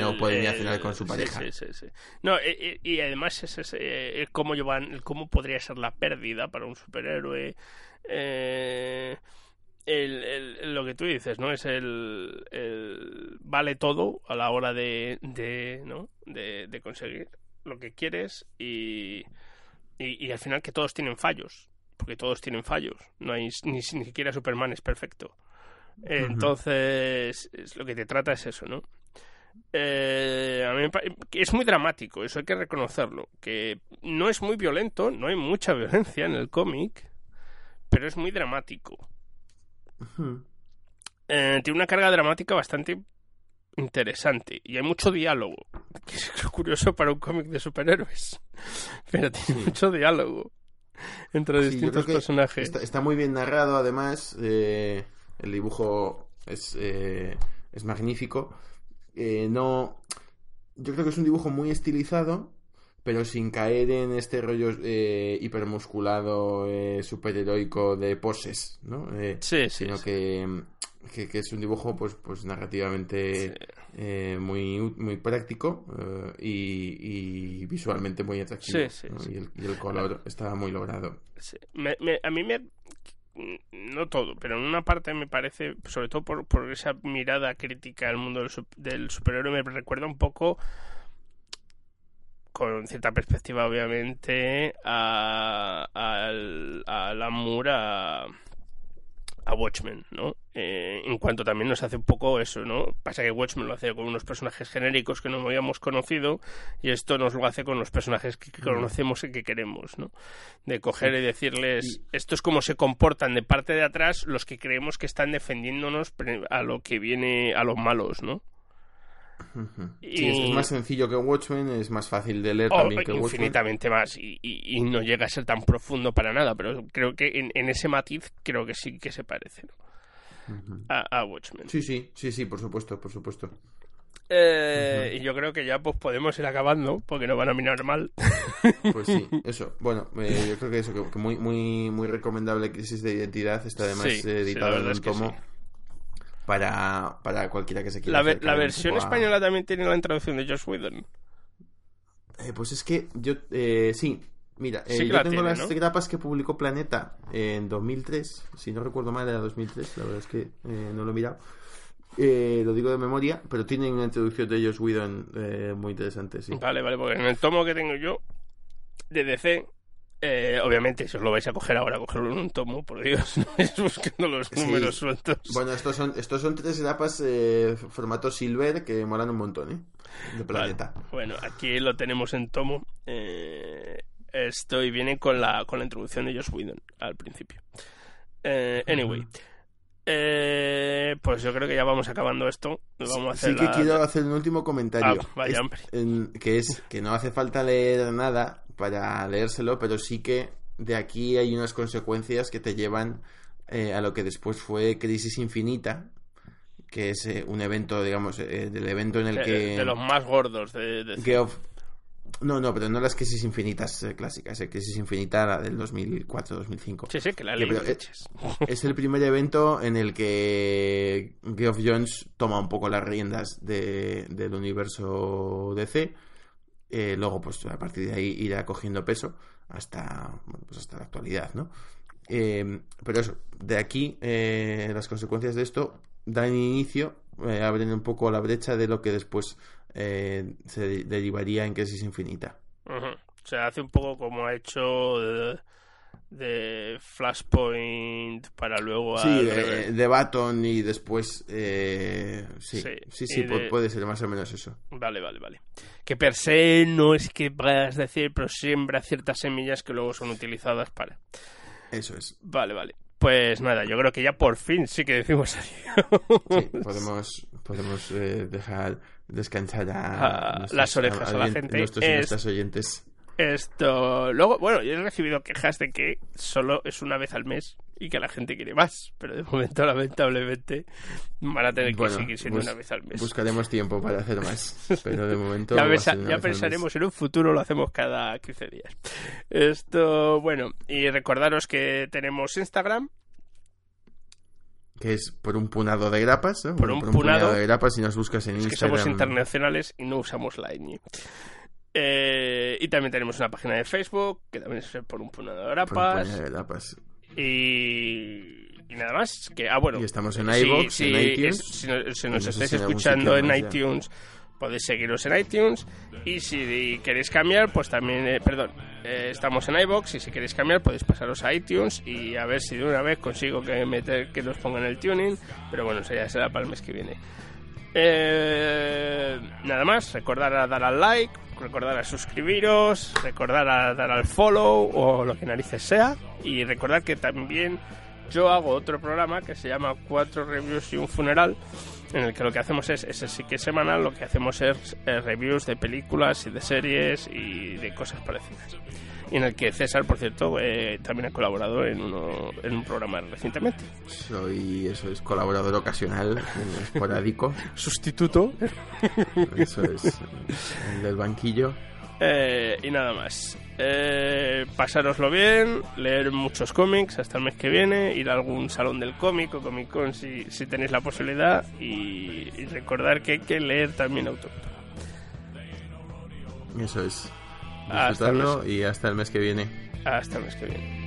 no pueden ir a cenar con su pareja. Sí, sí, sí. No, y, además es, eh, cómo, llevan, cómo podría ser la pérdida para un superhéroe. Eh, el, lo que tú dices, ¿no? Es el, vale todo a la hora de, de ¿no? De, de conseguir lo que quieres y, y, y al final que todos tienen fallos porque todos tienen fallos. No hay ni, siquiera Superman es perfecto. Entonces, es, lo que te trata es eso, ¿no? Eh, a mí es muy dramático, eso hay que reconocerlo. Que no es muy violento, no hay mucha violencia en el cómic, pero es muy dramático. Eh, tiene una carga dramática bastante interesante y hay mucho diálogo, que es curioso para un cómic de superhéroes, pero tiene mucho diálogo entre distintos personajes. Está, muy bien narrado, además. Eh, el dibujo es, eh, es magnífico. Eh, no. Yo creo que es un dibujo muy estilizado, pero sin caer en este rollo hipermusculado, superheroico de poses, ¿no? sí, Sino que que, es un dibujo pues pues narrativamente eh, muy muy práctico eh, y, visualmente muy atractivo y, el, color estaba muy logrado. A mí me no todo, pero en una parte me parece, sobre todo por, por esa mirada crítica al mundo del, del superhéroe, me recuerda un poco con cierta perspectiva obviamente a, a, a, a Watchmen, ¿no? Eh, en cuanto también nos hace un poco eso, ¿no? Pasa que Watchmen lo hace con unos personajes genéricos que no habíamos conocido y esto nos lo hace con los personajes que, conocemos y que queremos, ¿no? De coger y decirles, esto es como se comportan de parte de atrás los que creemos que están defendiéndonos a lo que viene, a los malos, ¿no? Sí, es más sencillo que Watchmen, es más fácil de leer oh, también que infinitamente más y, no llega a ser tan profundo para nada, pero creo que en, ese matiz creo que sí que se parece a, Watchmen. Sí, sí, sí, sí, por supuesto, por supuesto. Eh, y yo creo que ya pues podemos ir acabando porque no van a mirar mal. Pues sí, eso. Bueno, eh, yo creo que eso, que, muy, muy, muy recomendable Crisis de Identidad está además editado en un tomo para, para cualquiera que se quiera. La, la versión española también tiene la introducción de Josh Whedon. Eh, pues es que yo, eh, sí, mira, eh, yo tengo las grapas que publicó Planeta en 2003, si no recuerdo mal era 2003, la verdad es que eh, no lo he mirado. lo digo de memoria, pero tiene una introducción de Josh Whedon muy interesante, sí. Vale, vale, porque en el tomo que tengo yo de DC eh, obviamente, si os lo vais a coger ahora, cogerlo en un tomo, por Dios, no vais buscando los números sueltos. Bueno, estos son, estos son tres etapas eh, formato silver que molan un montón, ¿eh? De planeta. Bueno, aquí lo tenemos en tomo. Eh, esto y viene con la, con la introducción de Josh Whedon al principio. Eh, anyway. Eh, pues yo creo que ya vamos acabando esto. Vamos a hacer sí que quiero hacer un último comentario. Ah, vaya, que es que no hace falta leer nada para leérselo, pero sí que de aquí hay unas consecuencias que te llevan eh, a lo que después fue Crisis Infinita, que es eh, un evento, digamos, eh, del evento en el que... De los más gordos de... de... No, no, pero no las crisis infinitas clásicas, la crisis infinita la del 2004-2005. Sí, sí, que la ley es, es, el primer evento en el que Geoff Jones toma un poco las riendas de, del universo DC eh, luego, pues a partir de ahí irá cogiendo peso hasta, pues hasta la actualidad, ¿no? Eh, pero eso, de aquí eh, las consecuencias de esto dan inicio, abren un poco la brecha de lo que después se derivaría en crisis infinita. O sea, hace un poco como ha hecho de Flashpoint para luego... Sí, de, revés. de Baton y después... eh, sí, Sí, sí, de- puede ser más o menos eso. Vale, vale, vale. Que per se no es que puedas decir, pero siembra ciertas semillas que luego son utilizadas para... Eso es. Vale, vale. Pues nada, yo creo que ya por fin sí que decimos así. Sí, podemos, podemos eh, dejar descansar a, A nuestros- las orejas a la gente. nuestros Es- nuestras oyentes. Esto. Luego, bueno, yo he recibido quejas de que solo es una vez al mes y que la gente quiere más. Pero de momento, lamentablemente, van a tener que Bueno, seguir siendo una vez al mes. Buscaremos tiempo para hacer más, pero de momento ya ya pensaremos en un futuro, lo hacemos cada 15 días. Esto, bueno, y recordaros que tenemos Instagram, Que es por un punado de grapas, ¿no? Por un puñado punado. de grapas y nos buscas en es que Instagram. somos internacionales y no usamos Line. Eh, y también tenemos una página de Facebook, que también es por un puñado de grapas. de grapas. Y, y nada más. Que, ah, bueno. Y estamos en iVoox, en iTunes. es- si, no- si nos no estáis si escuchando en ya. iTunes, podéis seguiros en iTunes. Y si queréis cambiar, pues también, eh, perdón, eh, estamos en iVoox. Y si queréis cambiar, podéis pasaros a iTunes. Y a ver si de una vez consigo que meter que nos pongan el tuning. Pero bueno, eso ya será para el mes que viene. Eh, nada más, recordar a dar al like, recordar a suscribiros, recordar a dar al follow o lo que narices sea. Y recordar que también yo hago otro programa que se llama Cuatro Reviews y un Funeral, en el que lo que hacemos es, ese sí que es semanal, lo que hacemos es eh, reviews de películas y de series y de cosas parecidas. Y en el que César, por cierto, eh, también ha colaborado en, uno, en un programa recientemente. Soy, eso es, colaborador ocasional, esporádico. Sustituto. Eso es, el del banquillo. Eh, y nada más. Eh, pasároslo bien, leer muchos cómics hasta el mes que viene, ir a algún salón del cómic o Comic Con si, si tenéis la posibilidad y, y recordar que hay que leer también autóctono. Eso es. Hasta Disfrutarlo y hasta el mes que viene. Hasta el mes que viene.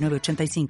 906985.